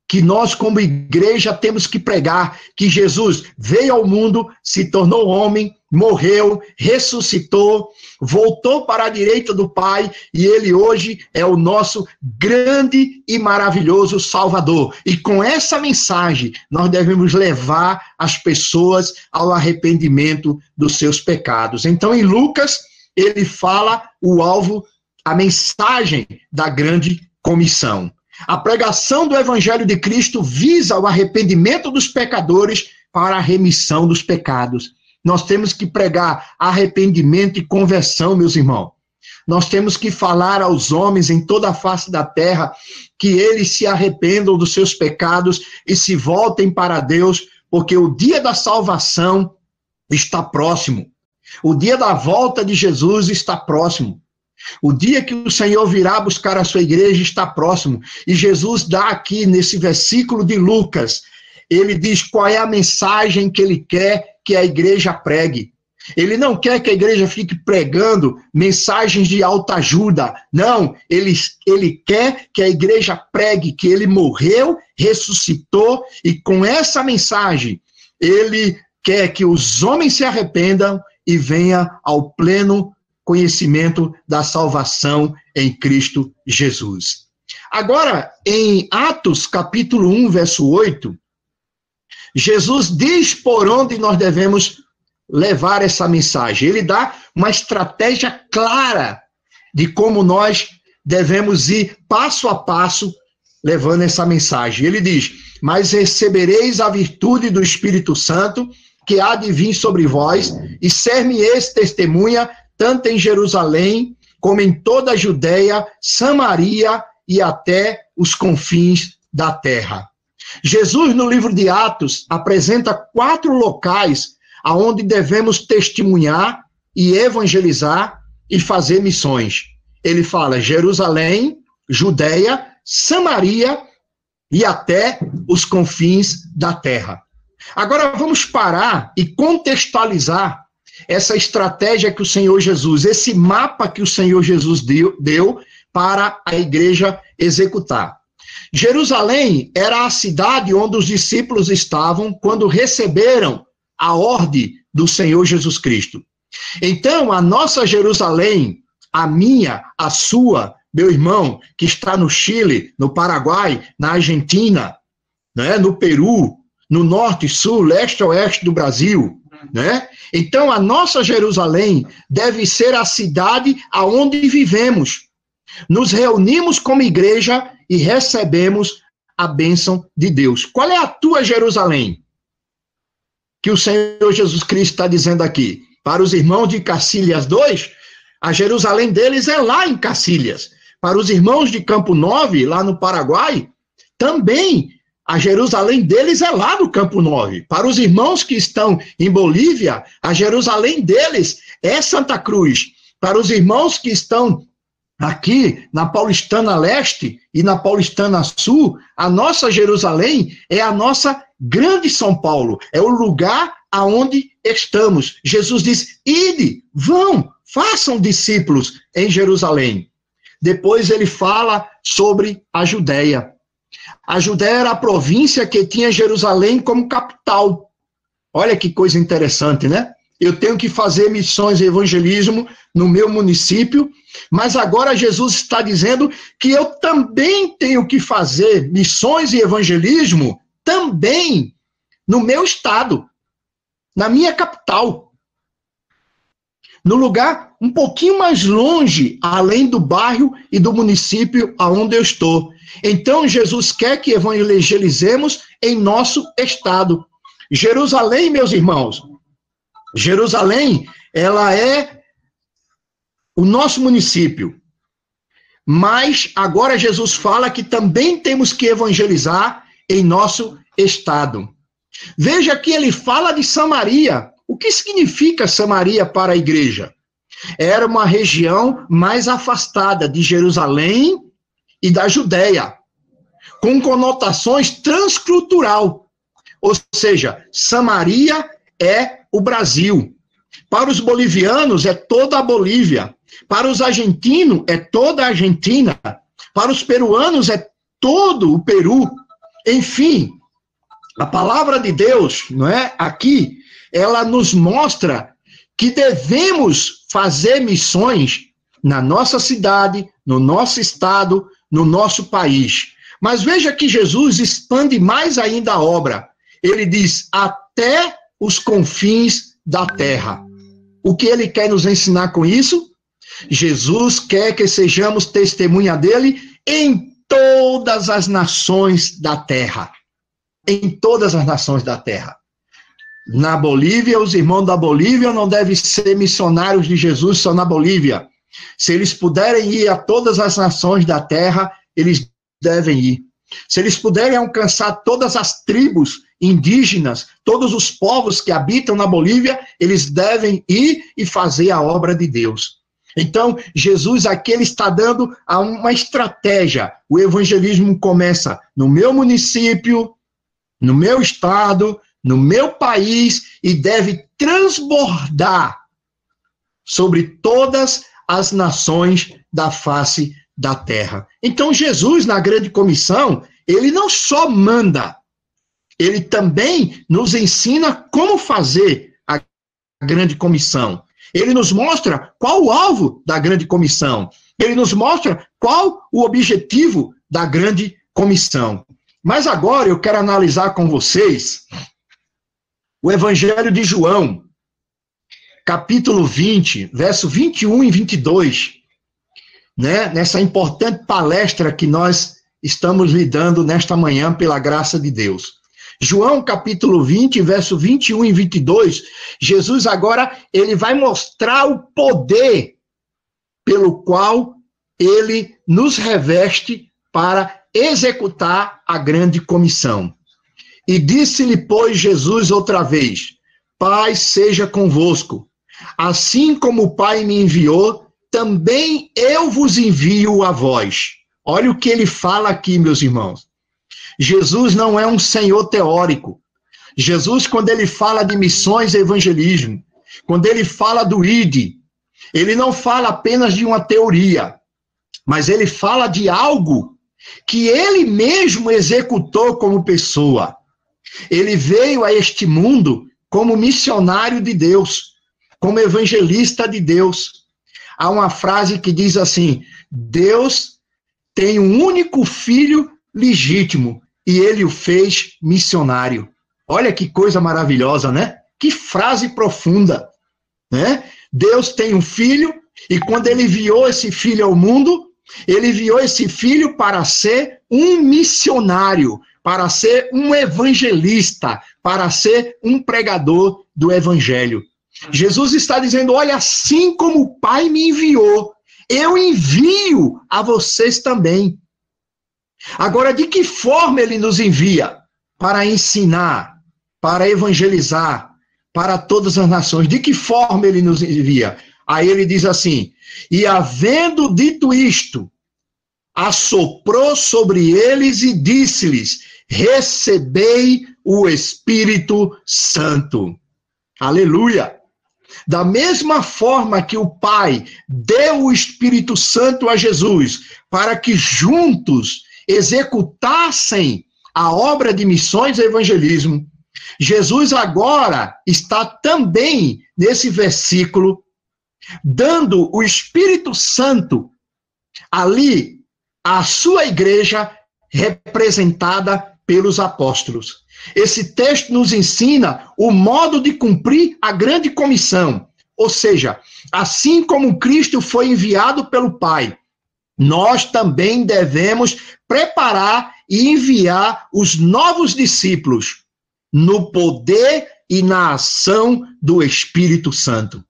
que nós, como igreja, temos que pregar: que Jesus veio ao mundo, se tornou homem, morreu, ressuscitou, voltou para a direita do Pai e ele hoje é o nosso grande e maravilhoso Salvador. E com essa mensagem, nós devemos levar as pessoas ao arrependimento dos seus pecados. Então, em Lucas, ele fala o alvo a mensagem da grande comissão. A pregação do Evangelho de Cristo visa o arrependimento dos pecadores para a remissão dos pecados. Nós temos que pregar arrependimento e conversão, meus irmãos. Nós temos que falar aos homens em toda a face da terra que eles se arrependam dos seus pecados e se voltem para Deus, porque o dia da salvação está próximo. O dia da volta de Jesus está próximo. O dia que o Senhor virá buscar a sua igreja está próximo. E Jesus dá aqui nesse versículo de Lucas, ele diz qual é a mensagem que ele quer que a igreja pregue. Ele não quer que a igreja fique pregando mensagens de alta ajuda. Não, ele, ele quer que a igreja pregue que ele morreu, ressuscitou e com essa mensagem ele quer que os homens se arrependam e venha ao pleno conhecimento da salvação em Cristo Jesus. Agora, em Atos capítulo 1, verso 8, Jesus diz por onde nós devemos levar essa mensagem. Ele dá uma estratégia clara de como nós devemos ir passo a passo levando essa mensagem. Ele diz: Mas recebereis a virtude do Espírito Santo, que há de vir sobre vós, e ser-me-eis testemunha, tanto em Jerusalém, como em toda a Judéia, Samaria e até os confins da terra. Jesus, no livro de Atos, apresenta quatro locais aonde devemos testemunhar e evangelizar e fazer missões. Ele fala Jerusalém, Judéia, Samaria e até os confins da terra. Agora vamos parar e contextualizar essa estratégia que o Senhor Jesus, esse mapa que o Senhor Jesus deu, deu para a igreja executar. Jerusalém era a cidade onde os discípulos estavam quando receberam a ordem do Senhor Jesus Cristo. Então, a nossa Jerusalém, a minha, a sua, meu irmão, que está no Chile, no Paraguai, na Argentina, né, no Peru, no norte, sul, leste, oeste do Brasil, né? Então a nossa Jerusalém deve ser a cidade aonde vivemos. Nos reunimos como igreja e recebemos a bênção de Deus. Qual é a tua Jerusalém? Que o Senhor Jesus Cristo está dizendo aqui. Para os irmãos de Cacilhas 2, a Jerusalém deles é lá em Cacilhas. Para os irmãos de Campo 9, lá no Paraguai, também a Jerusalém deles é lá no Campo 9. Para os irmãos que estão em Bolívia, a Jerusalém deles é Santa Cruz. Para os irmãos que estão aqui na Paulistana Leste e na Paulistana Sul, a nossa Jerusalém é a nossa grande São Paulo, é o lugar aonde estamos. Jesus diz: "Ide, vão, façam discípulos em Jerusalém". Depois ele fala sobre a Judéia. A Judéia era a província que tinha Jerusalém como capital. Olha que coisa interessante, né? Eu tenho que fazer missões e evangelismo no meu município, mas agora Jesus está dizendo que eu também tenho que fazer missões e evangelismo também no meu estado, na minha capital. No lugar um pouquinho mais longe, além do bairro e do município aonde eu estou. Então, Jesus quer que evangelizemos em nosso estado. Jerusalém, meus irmãos, Jerusalém, ela é o nosso município. Mas agora Jesus fala que também temos que evangelizar em nosso estado. Veja que ele fala de Samaria. O que significa Samaria para a igreja? Era uma região mais afastada de Jerusalém e da Judéia, com conotações transcultural. Ou seja, Samaria é o Brasil. Para os bolivianos é toda a Bolívia. Para os argentinos é toda a Argentina. Para os peruanos é todo o Peru. Enfim, a palavra de Deus, não é? Aqui, ela nos mostra que devemos fazer missões na nossa cidade, no nosso estado, no nosso país. Mas veja que Jesus expande mais ainda a obra. Ele diz: até os confins da terra. O que ele quer nos ensinar com isso? Jesus quer que sejamos testemunha dele em todas as nações da terra. Em todas as nações da terra. Na Bolívia, os irmãos da Bolívia não devem ser missionários de Jesus só na Bolívia. Se eles puderem ir a todas as nações da terra, eles devem ir. Se eles puderem alcançar todas as tribos indígenas, todos os povos que habitam na Bolívia, eles devem ir e fazer a obra de Deus. Então, Jesus aqui ele está dando uma estratégia. O evangelismo começa no meu município, no meu estado, no meu país e deve transbordar sobre todas as nações da face da terra. Então, Jesus, na grande comissão, ele não só manda, ele também nos ensina como fazer a grande comissão. Ele nos mostra qual o alvo da grande comissão. Ele nos mostra qual o objetivo da grande comissão. Mas agora eu quero analisar com vocês o Evangelho de João, capítulo 20, verso 21 e 22. Né, nessa importante palestra que nós estamos lidando nesta manhã pela graça de Deus. João capítulo 20, verso 21 e 22, Jesus agora ele vai mostrar o poder pelo qual ele nos reveste para executar a grande comissão. E disse-lhe, pois, Jesus outra vez: Pai seja convosco. Assim como o Pai me enviou, também eu vos envio a vós. Olha o que ele fala aqui, meus irmãos. Jesus não é um senhor teórico. Jesus, quando ele fala de missões e evangelismo, quando ele fala do ID, ele não fala apenas de uma teoria, mas ele fala de algo que ele mesmo executou como pessoa. Ele veio a este mundo como missionário de Deus, como evangelista de Deus. Há uma frase que diz assim: Deus tem um único filho legítimo e ele o fez missionário. Olha que coisa maravilhosa, né? Que frase profunda, né? Deus tem um filho e quando ele enviou esse filho ao mundo, ele enviou esse filho para ser um missionário, para ser um evangelista, para ser um pregador do evangelho. Jesus está dizendo: olha, assim como o Pai me enviou, eu envio a vocês também. Agora, de que forma ele nos envia? Para ensinar, para evangelizar, para todas as nações. De que forma ele nos envia? Aí ele diz assim: e havendo dito isto, assoprou sobre eles e disse-lhes: Recebei o Espírito Santo. Aleluia! Da mesma forma que o Pai deu o Espírito Santo a Jesus, para que juntos executassem a obra de missões e evangelismo, Jesus agora está também nesse versículo dando o Espírito Santo ali à sua igreja representada pelos apóstolos. Esse texto nos ensina o modo de cumprir a grande comissão, ou seja, assim como Cristo foi enviado pelo Pai, nós também devemos preparar e enviar os novos discípulos no poder e na ação do Espírito Santo.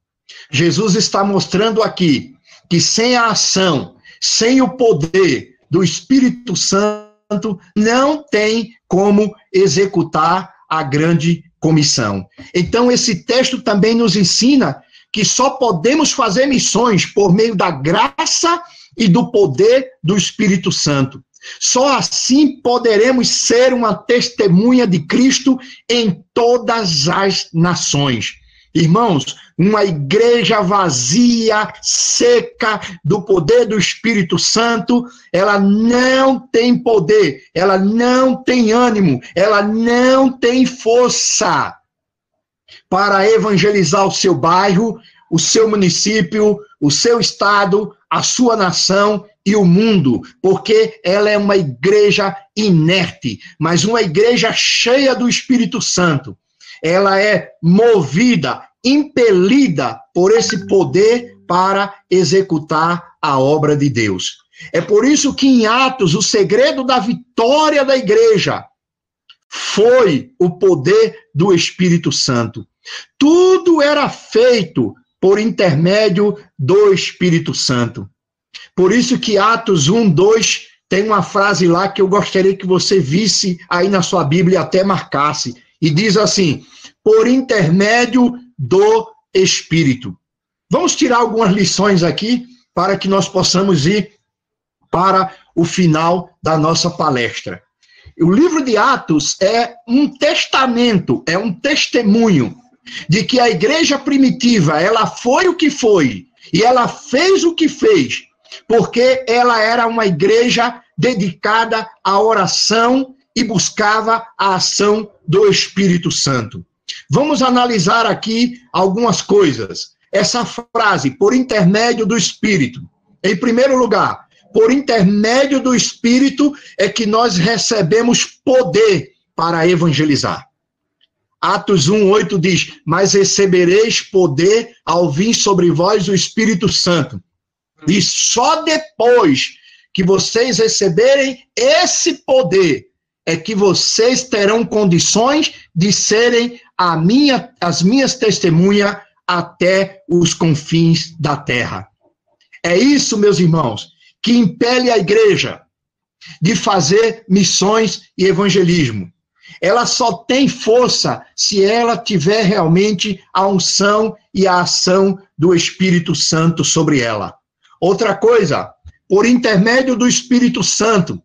Jesus está mostrando aqui que sem a ação, sem o poder do Espírito Santo, não tem como executar a grande comissão. Então, esse texto também nos ensina que só podemos fazer missões por meio da graça e do poder do Espírito Santo. Só assim poderemos ser uma testemunha de Cristo em todas as nações. Irmãos, uma igreja vazia, seca do poder do Espírito Santo, ela não tem poder, ela não tem ânimo, ela não tem força para evangelizar o seu bairro, o seu município, o seu estado, a sua nação e o mundo, porque ela é uma igreja inerte, mas uma igreja cheia do Espírito Santo. Ela é movida, impelida por esse poder para executar a obra de Deus. É por isso que em Atos, o segredo da vitória da igreja foi o poder do Espírito Santo. Tudo era feito por intermédio do Espírito Santo. Por isso que Atos 1, 2 tem uma frase lá que eu gostaria que você visse aí na sua Bíblia e até marcasse. E diz assim: por intermédio do Espírito. Vamos tirar algumas lições aqui para que nós possamos ir para o final da nossa palestra. O livro de Atos é um testamento, é um testemunho de que a igreja primitiva, ela foi o que foi e ela fez o que fez, porque ela era uma igreja dedicada à oração e buscava a ação do Espírito Santo. Vamos analisar aqui algumas coisas. Essa frase, por intermédio do Espírito. Em primeiro lugar, por intermédio do Espírito é que nós recebemos poder para evangelizar. Atos 1:8 diz: "Mas recebereis poder ao vir sobre vós o Espírito Santo, E só depois que vocês receberem esse poder é que vocês terão condições de serem a minha, as minhas testemunhas até os confins da terra. É isso, meus irmãos, que impele a igreja de fazer missões e evangelismo. Ela só tem força se ela tiver realmente a unção e a ação do Espírito Santo sobre ela. Outra coisa, por intermédio do Espírito Santo,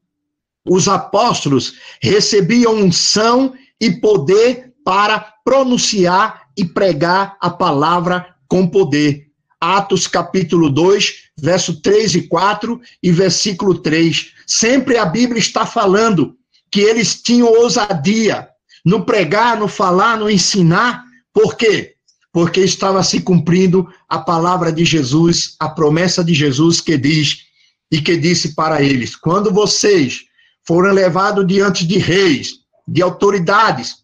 os apóstolos recebiam unção e poder para pronunciar e pregar a palavra com poder. Atos capítulo 2, verso 3 e 4 e versículo 3. Sempre a Bíblia está falando que eles tinham ousadia no pregar, no falar, no ensinar. Por quê? Porque estava se cumprindo a palavra de Jesus, a promessa de Jesus que diz e que disse para eles: quando vocês foram levados diante de reis, de autoridades,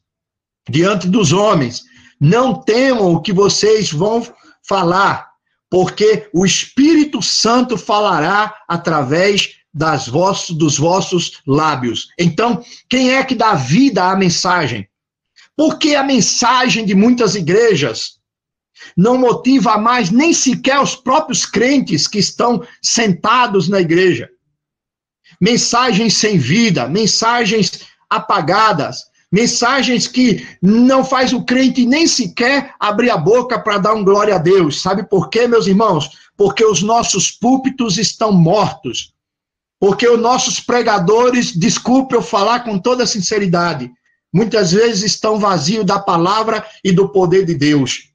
diante dos homens, não temam o que vocês vão falar, porque o Espírito Santo falará através das vossos, dos vossos lábios. Então, quem é que dá vida à mensagem? Porque a mensagem de muitas igrejas não motiva mais nem sequer os próprios crentes que estão sentados na igreja. Mensagens sem vida, mensagens apagadas, mensagens que não faz o crente nem sequer abrir a boca para dar um glória a Deus. Sabe por quê, meus irmãos? Porque os nossos púlpitos estão mortos. Porque os nossos pregadores, desculpe eu falar com toda sinceridade, muitas vezes estão vazios da palavra e do poder de Deus.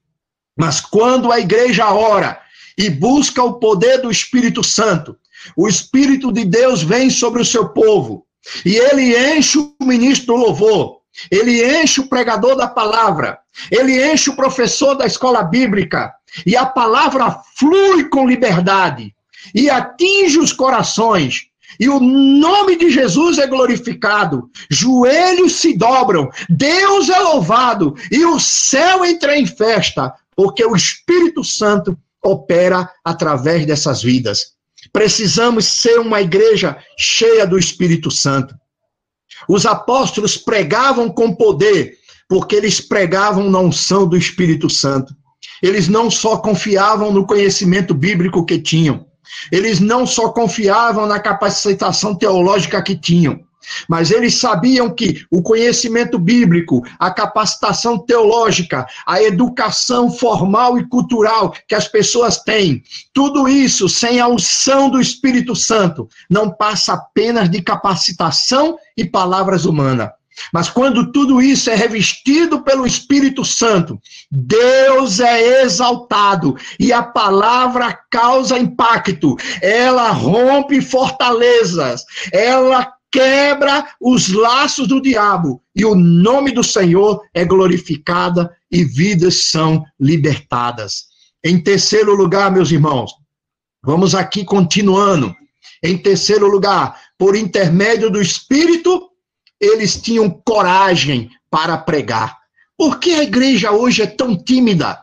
Mas quando a igreja ora e busca o poder do Espírito Santo, o Espírito de Deus vem sobre o seu povo. E ele enche o ministro do louvor, ele enche o pregador da palavra, ele enche o professor da escola bíblica, e a palavra flui com liberdade e atinge os corações. E o nome de Jesus é glorificado, joelhos se dobram, Deus é louvado. E o céu entra em festa, porque o Espírito Santo opera através dessas vidas. Precisamos ser uma igreja cheia do Espírito Santo. Os apóstolos pregavam com poder, porque eles pregavam na unção do Espírito Santo. Eles não só confiavam no conhecimento bíblico que tinham, eles não só confiavam na capacitação teológica que tinham, mas eles sabiam que o conhecimento bíblico, a capacitação teológica, a educação formal e cultural que as pessoas têm, tudo isso sem a unção do Espírito Santo, não passa apenas de capacitação e palavras humanas. Mas quando tudo isso é revestido pelo Espírito Santo, Deus é exaltado e a palavra causa impacto, ela rompe fortalezas, ela quebra os laços do diabo e o nome do Senhor é glorificada e vidas são libertadas. Em terceiro lugar, meus irmãos, vamos aqui continuando. Em terceiro lugar, por intermédio do Espírito, eles tinham coragem para pregar. Por que a igreja hoje é tão tímida?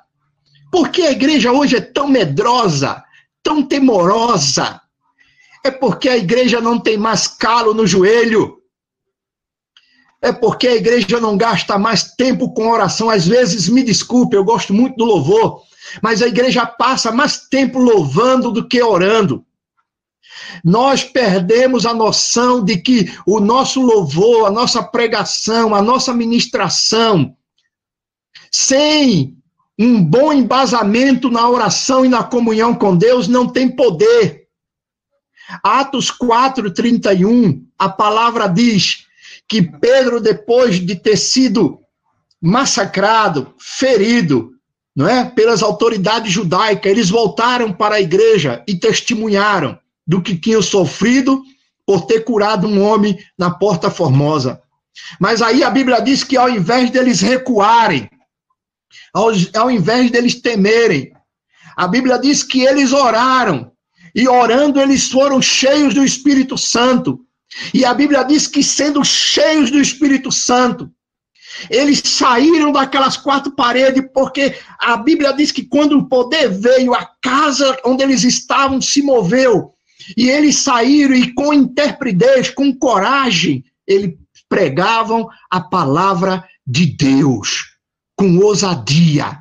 Por que a igreja hoje é tão medrosa, tão temorosa? É porque a igreja não tem mais calo no joelho. É porque a igreja não gasta mais tempo com oração. Às vezes, me desculpe, eu gosto muito do louvor, mas a igreja passa mais tempo louvando do que orando. Nós perdemos a noção de que o nosso louvor, a nossa pregação, a nossa ministração, sem um bom embasamento na oração e na comunhão com Deus, não tem poder. Atos 4, 31, a palavra diz que Pedro, depois de ter sido massacrado, ferido, não é, pelas autoridades judaicas, eles voltaram para a igreja e testemunharam do que tinham sofrido por ter curado um homem na Porta Formosa. Mas aí a Bíblia diz que ao invés deles recuarem, ao, ao invés deles temerem, a Bíblia diz que eles oraram e orando, eles foram cheios do Espírito Santo. E a Bíblia diz que, sendo cheios do Espírito Santo, Eles saíram daquelas quatro paredes, porque a Bíblia diz que quando o poder veio, a casa onde eles estavam se moveu. E eles saíram e com interpridez, com coragem, eles pregavam a palavra de Deus, com ousadia,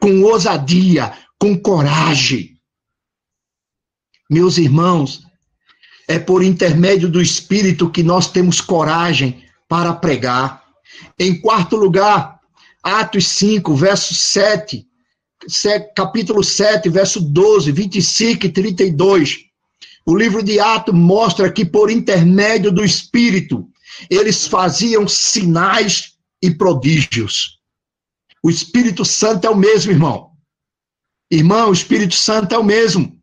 com ousadia, com coragem. Meus irmãos, é por intermédio do Espírito que nós temos coragem para pregar. Em quarto lugar, Atos 5, verso 7, capítulo 7, verso 12, 25 e 32. O livro de Atos mostra que por intermédio do Espírito, eles faziam sinais e prodígios. O Espírito Santo é o mesmo, irmão. Irmão, o Espírito Santo é o mesmo.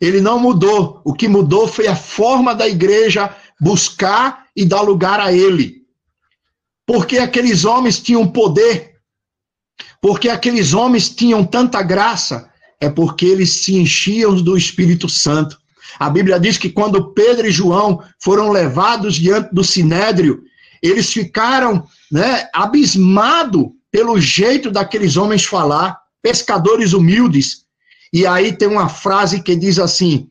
Ele não mudou. O que mudou foi a forma da igreja buscar e dar lugar a ele. Porque aqueles homens tinham poder. Porque aqueles homens tinham tanta graça. É porque eles se enchiam do Espírito Santo. A Bíblia diz que quando Pedro e João foram levados diante do sinédrio, eles ficaram né, abismados pelo jeito daqueles homens falar, pescadores humildes. E aí tem uma frase que diz assim: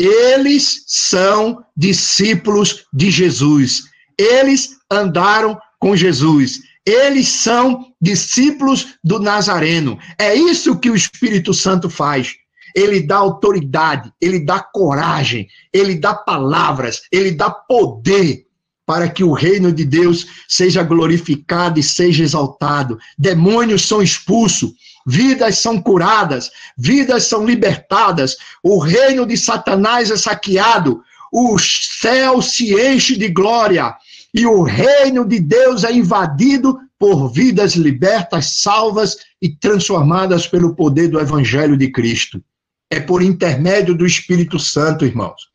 eles são discípulos de Jesus. Eles andaram com Jesus. Eles são discípulos do Nazareno. É isso que o Espírito Santo faz. Ele dá autoridade, ele dá coragem, ele dá palavras, ele dá poder para que o reino de Deus seja glorificado e seja exaltado. Demônios são expulsos, vidas são curadas, vidas são libertadas, o reino de Satanás é saqueado, o céu se enche de glória e o reino de Deus é invadido por vidas libertas, salvas e transformadas pelo poder do evangelho de Cristo. É por intermédio do Espírito Santo, irmãos.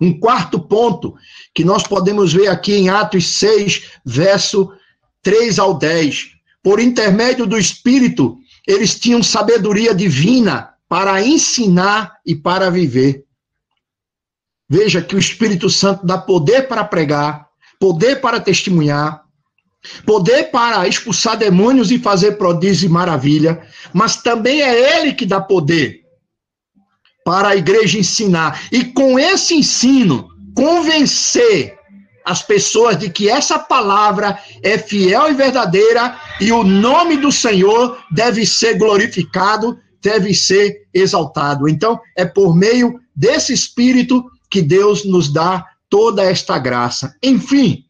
Um quarto ponto que nós podemos ver aqui em Atos 6, verso 3 ao 10. Por intermédio do Espírito, eles tinham sabedoria divina para ensinar e para viver. Veja que o Espírito Santo dá poder para pregar, poder para testemunhar, poder para expulsar demônios e fazer prodígio e maravilha, mas também é ele que dá poder para a igreja ensinar. E com esse ensino, convencer as pessoas de que essa palavra é fiel e verdadeira e o nome do Senhor deve ser glorificado, deve ser exaltado. Então, é por meio desse espírito que Deus nos dá toda esta graça. Enfim,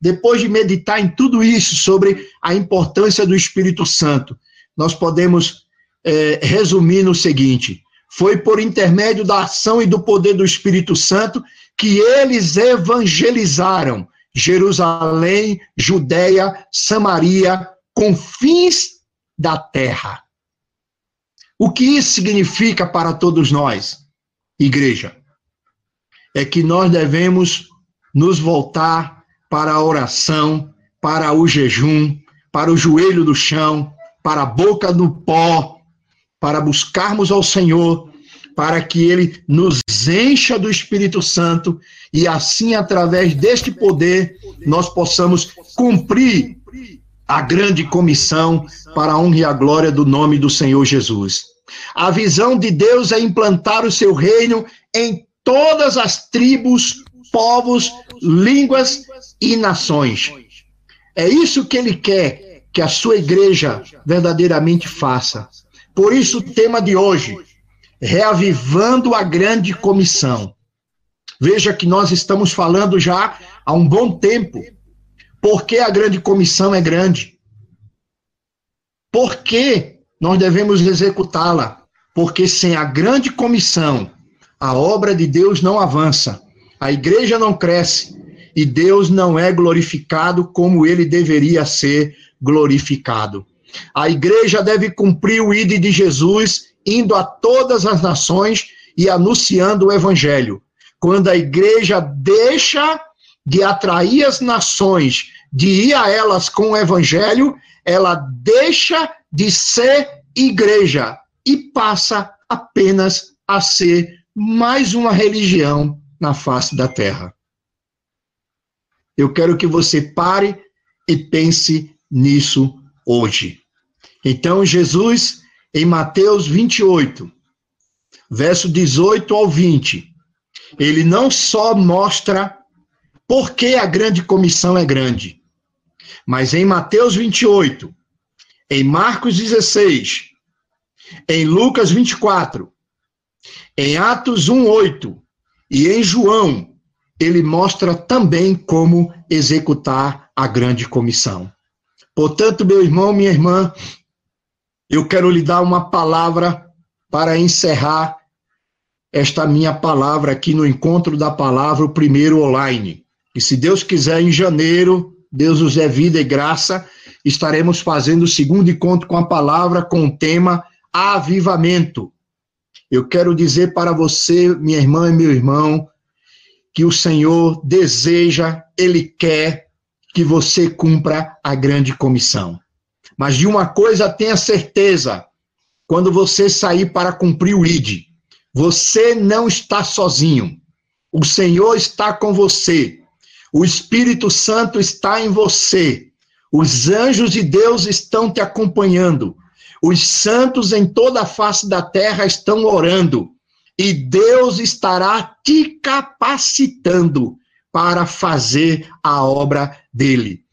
depois de meditar em tudo isso sobre a importância do Espírito Santo, nós podemos é, resumir no seguinte: foi por intermédio da ação e do poder do Espírito Santo que eles evangelizaram Jerusalém, Judéia, Samaria, confins da terra. O que isso significa para todos nós, igreja? É que nós devemos nos voltar para a oração, para o jejum, para o joelho do chão, para a boca do pó, para buscarmos ao Senhor, para que ele nos encha do Espírito Santo e assim, através deste poder, nós possamos cumprir a grande comissão para a honra e a glória do nome do Senhor Jesus. A visão de Deus é implantar o seu reino em todas as tribos, povos, línguas e nações. É isso que ele quer que a sua igreja verdadeiramente faça. Por isso, o tema de hoje, reavivando a grande comissão. Veja que nós estamos falando já há um bom tempo. Por que a grande comissão é grande? Por que nós devemos executá-la? Porque sem a grande comissão, a obra de Deus não avança, a igreja não cresce e Deus não é glorificado como ele deveria ser glorificado. A igreja deve cumprir o ID de Jesus, indo a todas as nações e anunciando o evangelho. Quando a igreja deixa de atrair as nações, de ir a elas com o evangelho, ela deixa de ser igreja e passa apenas a ser mais uma religião na face da terra. Eu quero que você pare e pense nisso hoje. Então, Jesus, em Mateus 28, verso 18 ao 20, ele não só mostra por que a grande comissão é grande, mas em Mateus 28, em Marcos 16, em Lucas 24, em Atos 1, 8 e em João, ele mostra também como executar a grande comissão. Portanto, meu irmão, minha irmã, eu quero lhe dar uma palavra para encerrar esta minha palavra aqui no encontro da palavra, o primeiro online. E se Deus quiser, em janeiro, Deus nos é vida e graça, estaremos fazendo o segundo encontro com a palavra com o tema avivamento. Eu quero dizer para você, minha irmã e meu irmão, que o Senhor deseja, Ele quer que você cumpra a grande comissão. Mas de uma coisa tenha certeza: quando você sair para cumprir o ID, você não está sozinho. O Senhor está com você. O Espírito Santo está em você. Os anjos de Deus estão te acompanhando. Os santos em toda a face da terra estão orando e Deus estará te capacitando para fazer a obra dele.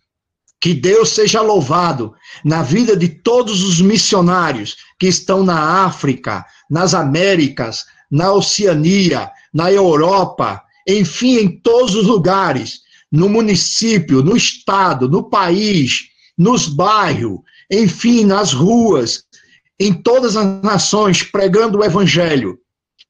Que Deus seja louvado na vida de todos os missionários que estão na África, nas Américas, na Oceania, na Europa, enfim, em todos os lugares, no município, no estado, no país, nos bairros, enfim, nas ruas, em todas as nações, pregando o evangelho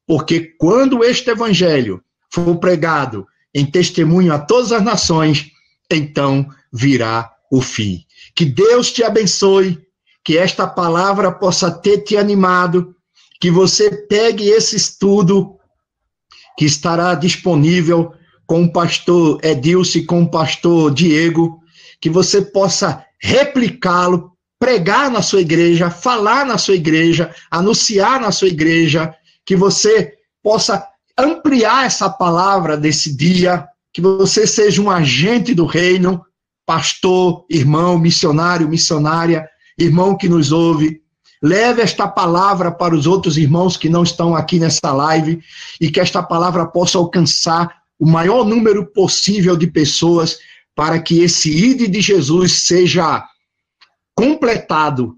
porque quando este evangelho for pregado em testemunho a todas as nações, então virá o fim. Que Deus te abençoe, que esta palavra possa ter te animado, que você pegue esse estudo que estará disponível com o pastor Edilson e com o pastor Diego, que você possa replicá-lo, pregar na sua igreja, falar na sua igreja, anunciar na sua igreja, que você possa ampliar essa palavra desse dia, que você seja um agente do reino, pastor, irmão, missionário, missionária, irmão que nos ouve. Leve esta palavra para os outros irmãos que não estão aqui nessa live e que esta palavra possa alcançar o maior número possível de pessoas para que esse ide de Jesus seja completado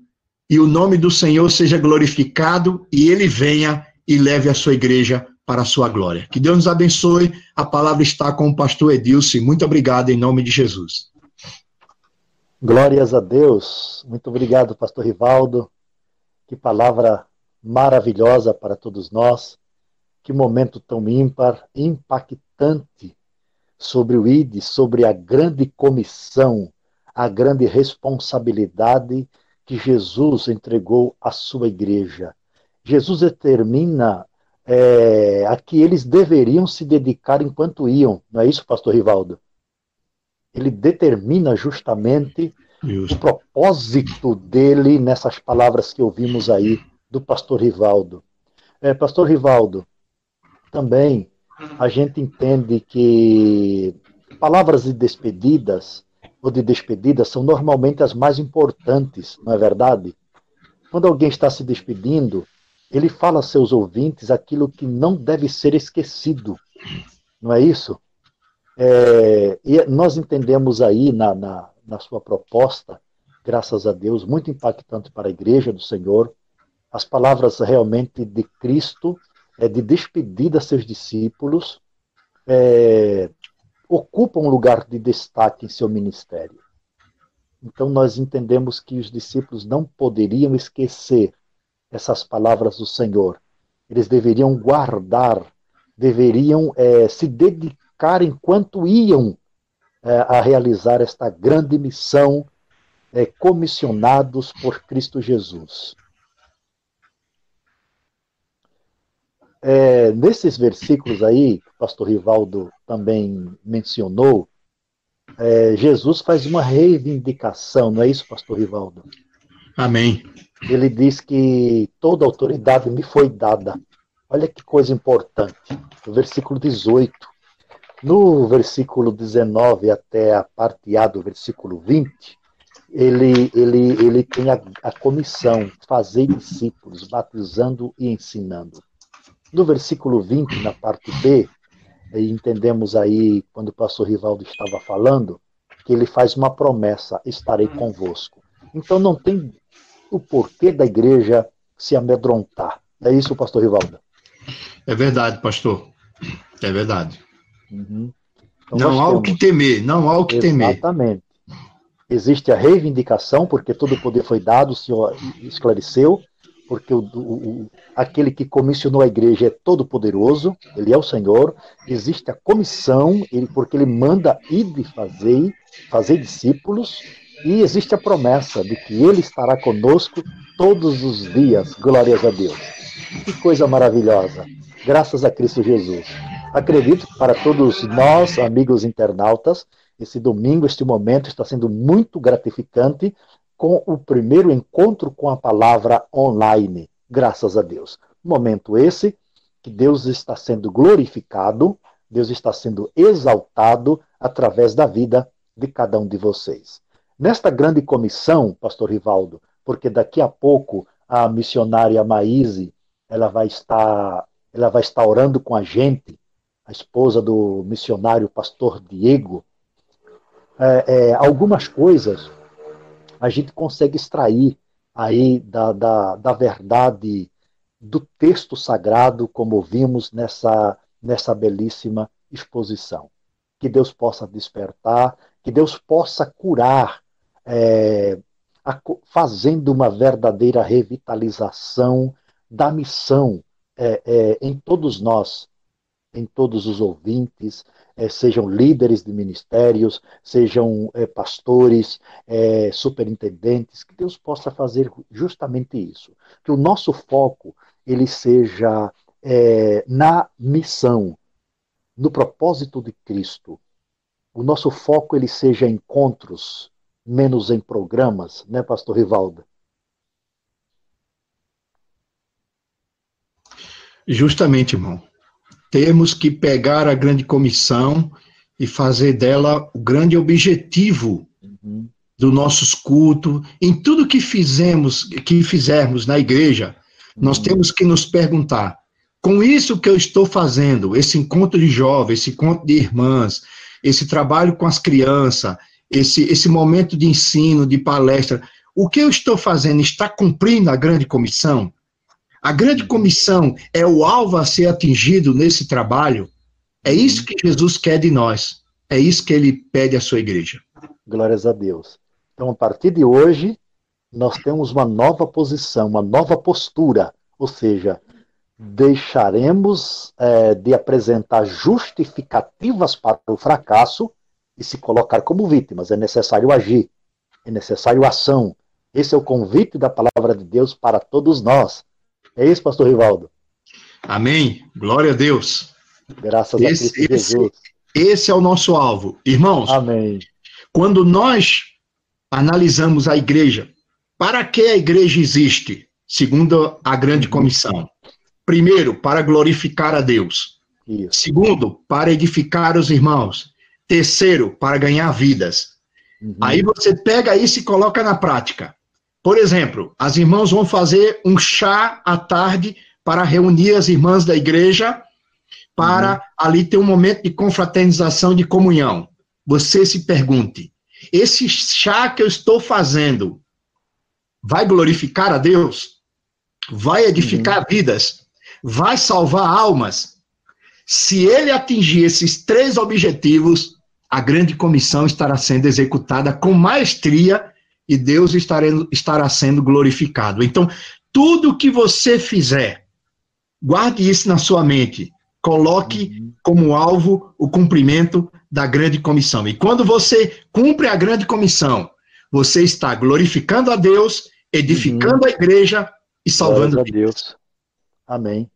e o nome do Senhor seja glorificado e ele venha e leve a sua igreja para a sua glória. Que Deus nos abençoe. A palavra está com o pastor Edilson. Muito obrigado em nome de Jesus. Glórias a Deus. Muito obrigado, pastor Rivaldo. Que palavra maravilhosa para todos nós. Que momento tão ímpar, impactante sobre o ID, sobre a grande comissão, a grande responsabilidade que Jesus entregou à sua igreja Jesus determina é, a que eles deveriam se dedicar enquanto iam. Não é isso, pastor Rivaldo? Ele determina justamente o propósito dele nessas palavras que ouvimos aí do pastor Rivaldo. É, pastor Rivaldo, também a gente entende que palavras de despedidas ou de despedida são normalmente as mais importantes, não é verdade? Quando alguém está se despedindo, ele fala a seus ouvintes aquilo que não deve ser esquecido. Não é isso? É, e nós entendemos aí na, na, na sua proposta, graças a Deus, muito impactante para a igreja do Senhor, as palavras realmente de Cristo, é, de despedida a seus discípulos, é, ocupam um lugar de destaque em seu ministério. Então nós entendemos que os discípulos não poderiam esquecer essas palavras do Senhor. Eles deveriam guardar, deveriam é, se dedicar enquanto iam a realizar esta grande missão, é, comissionados por Cristo Jesus. É, nesses versículos aí, que o pastor Rivaldo também mencionou, é, Jesus faz uma reivindicação, não é isso, pastor Rivaldo? Amém ele diz que toda autoridade me foi dada. Olha que coisa importante. No versículo 18. No versículo 19 até a parte A do versículo 20, ele, ele, ele tem a, a comissão, fazer discípulos, batizando e ensinando. No versículo 20, na parte B, entendemos aí, quando o pastor Rivaldo estava falando, que ele faz uma promessa: estarei convosco. Então não tem o porquê da igreja se amedrontar. É isso, pastor Rivaldo? É verdade, pastor. É verdade. Uhum. Então, não há o que temer, não há o que Exatamente. temer. Exatamente. Existe a reivindicação, porque todo o poder foi dado, o Senhor esclareceu, porque o, o, aquele que comissionou a igreja é todo poderoso, ele é o Senhor. Existe a comissão, ele, porque ele manda ir e fazer, fazer discípulos, e existe a promessa de que ele estará conosco todos os dias. Glórias a Deus. Que coisa maravilhosa. Graças a Cristo Jesus. Acredito que para todos nós, amigos internautas, esse domingo, este momento está sendo muito gratificante com o primeiro encontro com a palavra online. Graças a Deus. Momento esse que Deus está sendo glorificado, Deus está sendo exaltado através da vida de cada um de vocês. Nesta grande comissão, pastor Rivaldo, porque daqui a pouco a missionária Maíse, ela vai estar, ela vai estar orando com a gente, a esposa do missionário pastor Diego, é, é, algumas coisas a gente consegue extrair aí da, da, da verdade do texto sagrado, como vimos nessa, nessa belíssima exposição. Que Deus possa despertar, que Deus possa curar, é, a, fazendo uma verdadeira revitalização da missão é, é, em todos nós, em todos os ouvintes, é, sejam líderes de ministérios, sejam é, pastores, é, superintendentes, que Deus possa fazer justamente isso. Que o nosso foco ele seja na missão, no propósito de Cristo. O nosso foco ele seja em encontros, menos em programas, né, Pastor Rivaldo? Justamente, irmão temos que pegar a grande comissão e fazer dela o grande objetivo uhum. do nossos cultos, em tudo que fizemos, que fizermos na igreja, uhum. nós temos que nos perguntar: com isso que eu estou fazendo, esse encontro de jovens, esse encontro de irmãs, esse trabalho com as crianças, esse, esse momento de ensino, de palestra, o que eu estou fazendo está cumprindo a grande comissão? A grande comissão é o alvo a ser atingido nesse trabalho. É isso que Jesus quer de nós. É isso que ele pede à sua igreja. Glórias a Deus. Então, a partir de hoje, nós temos uma nova posição, uma nova postura. Ou seja, deixaremos é, de apresentar justificativas para o fracasso e se colocar como vítimas. É necessário agir, é necessário ação. Esse é o convite da palavra de Deus para todos nós. É isso, pastor Rivaldo? Amém. Glória a Deus. Graças esse, a Cristo Jesus. Esse, esse é o nosso alvo. Irmãos, Amém. quando nós analisamos a igreja, para que a igreja existe? Segundo a grande comissão. Primeiro, para glorificar a Deus. Isso. Segundo, para edificar os irmãos. Terceiro, para ganhar vidas. Uhum. Aí você pega isso e coloca na prática. Por exemplo, as irmãs vão fazer um chá à tarde para reunir as irmãs da igreja, para uhum. ali ter um momento de confraternização, de comunhão. Você se pergunte: esse chá que eu estou fazendo vai glorificar a Deus? Vai edificar uhum. vidas? Vai salvar almas? Se ele atingir esses três objetivos, a grande comissão estará sendo executada com maestria e Deus estará sendo glorificado. Então, tudo que você fizer, guarde isso na sua mente. Coloque uhum. como alvo o cumprimento da grande comissão. E quando você cumpre a grande comissão, você está glorificando a Deus, edificando uhum. a igreja e salvando a Deus. Amém.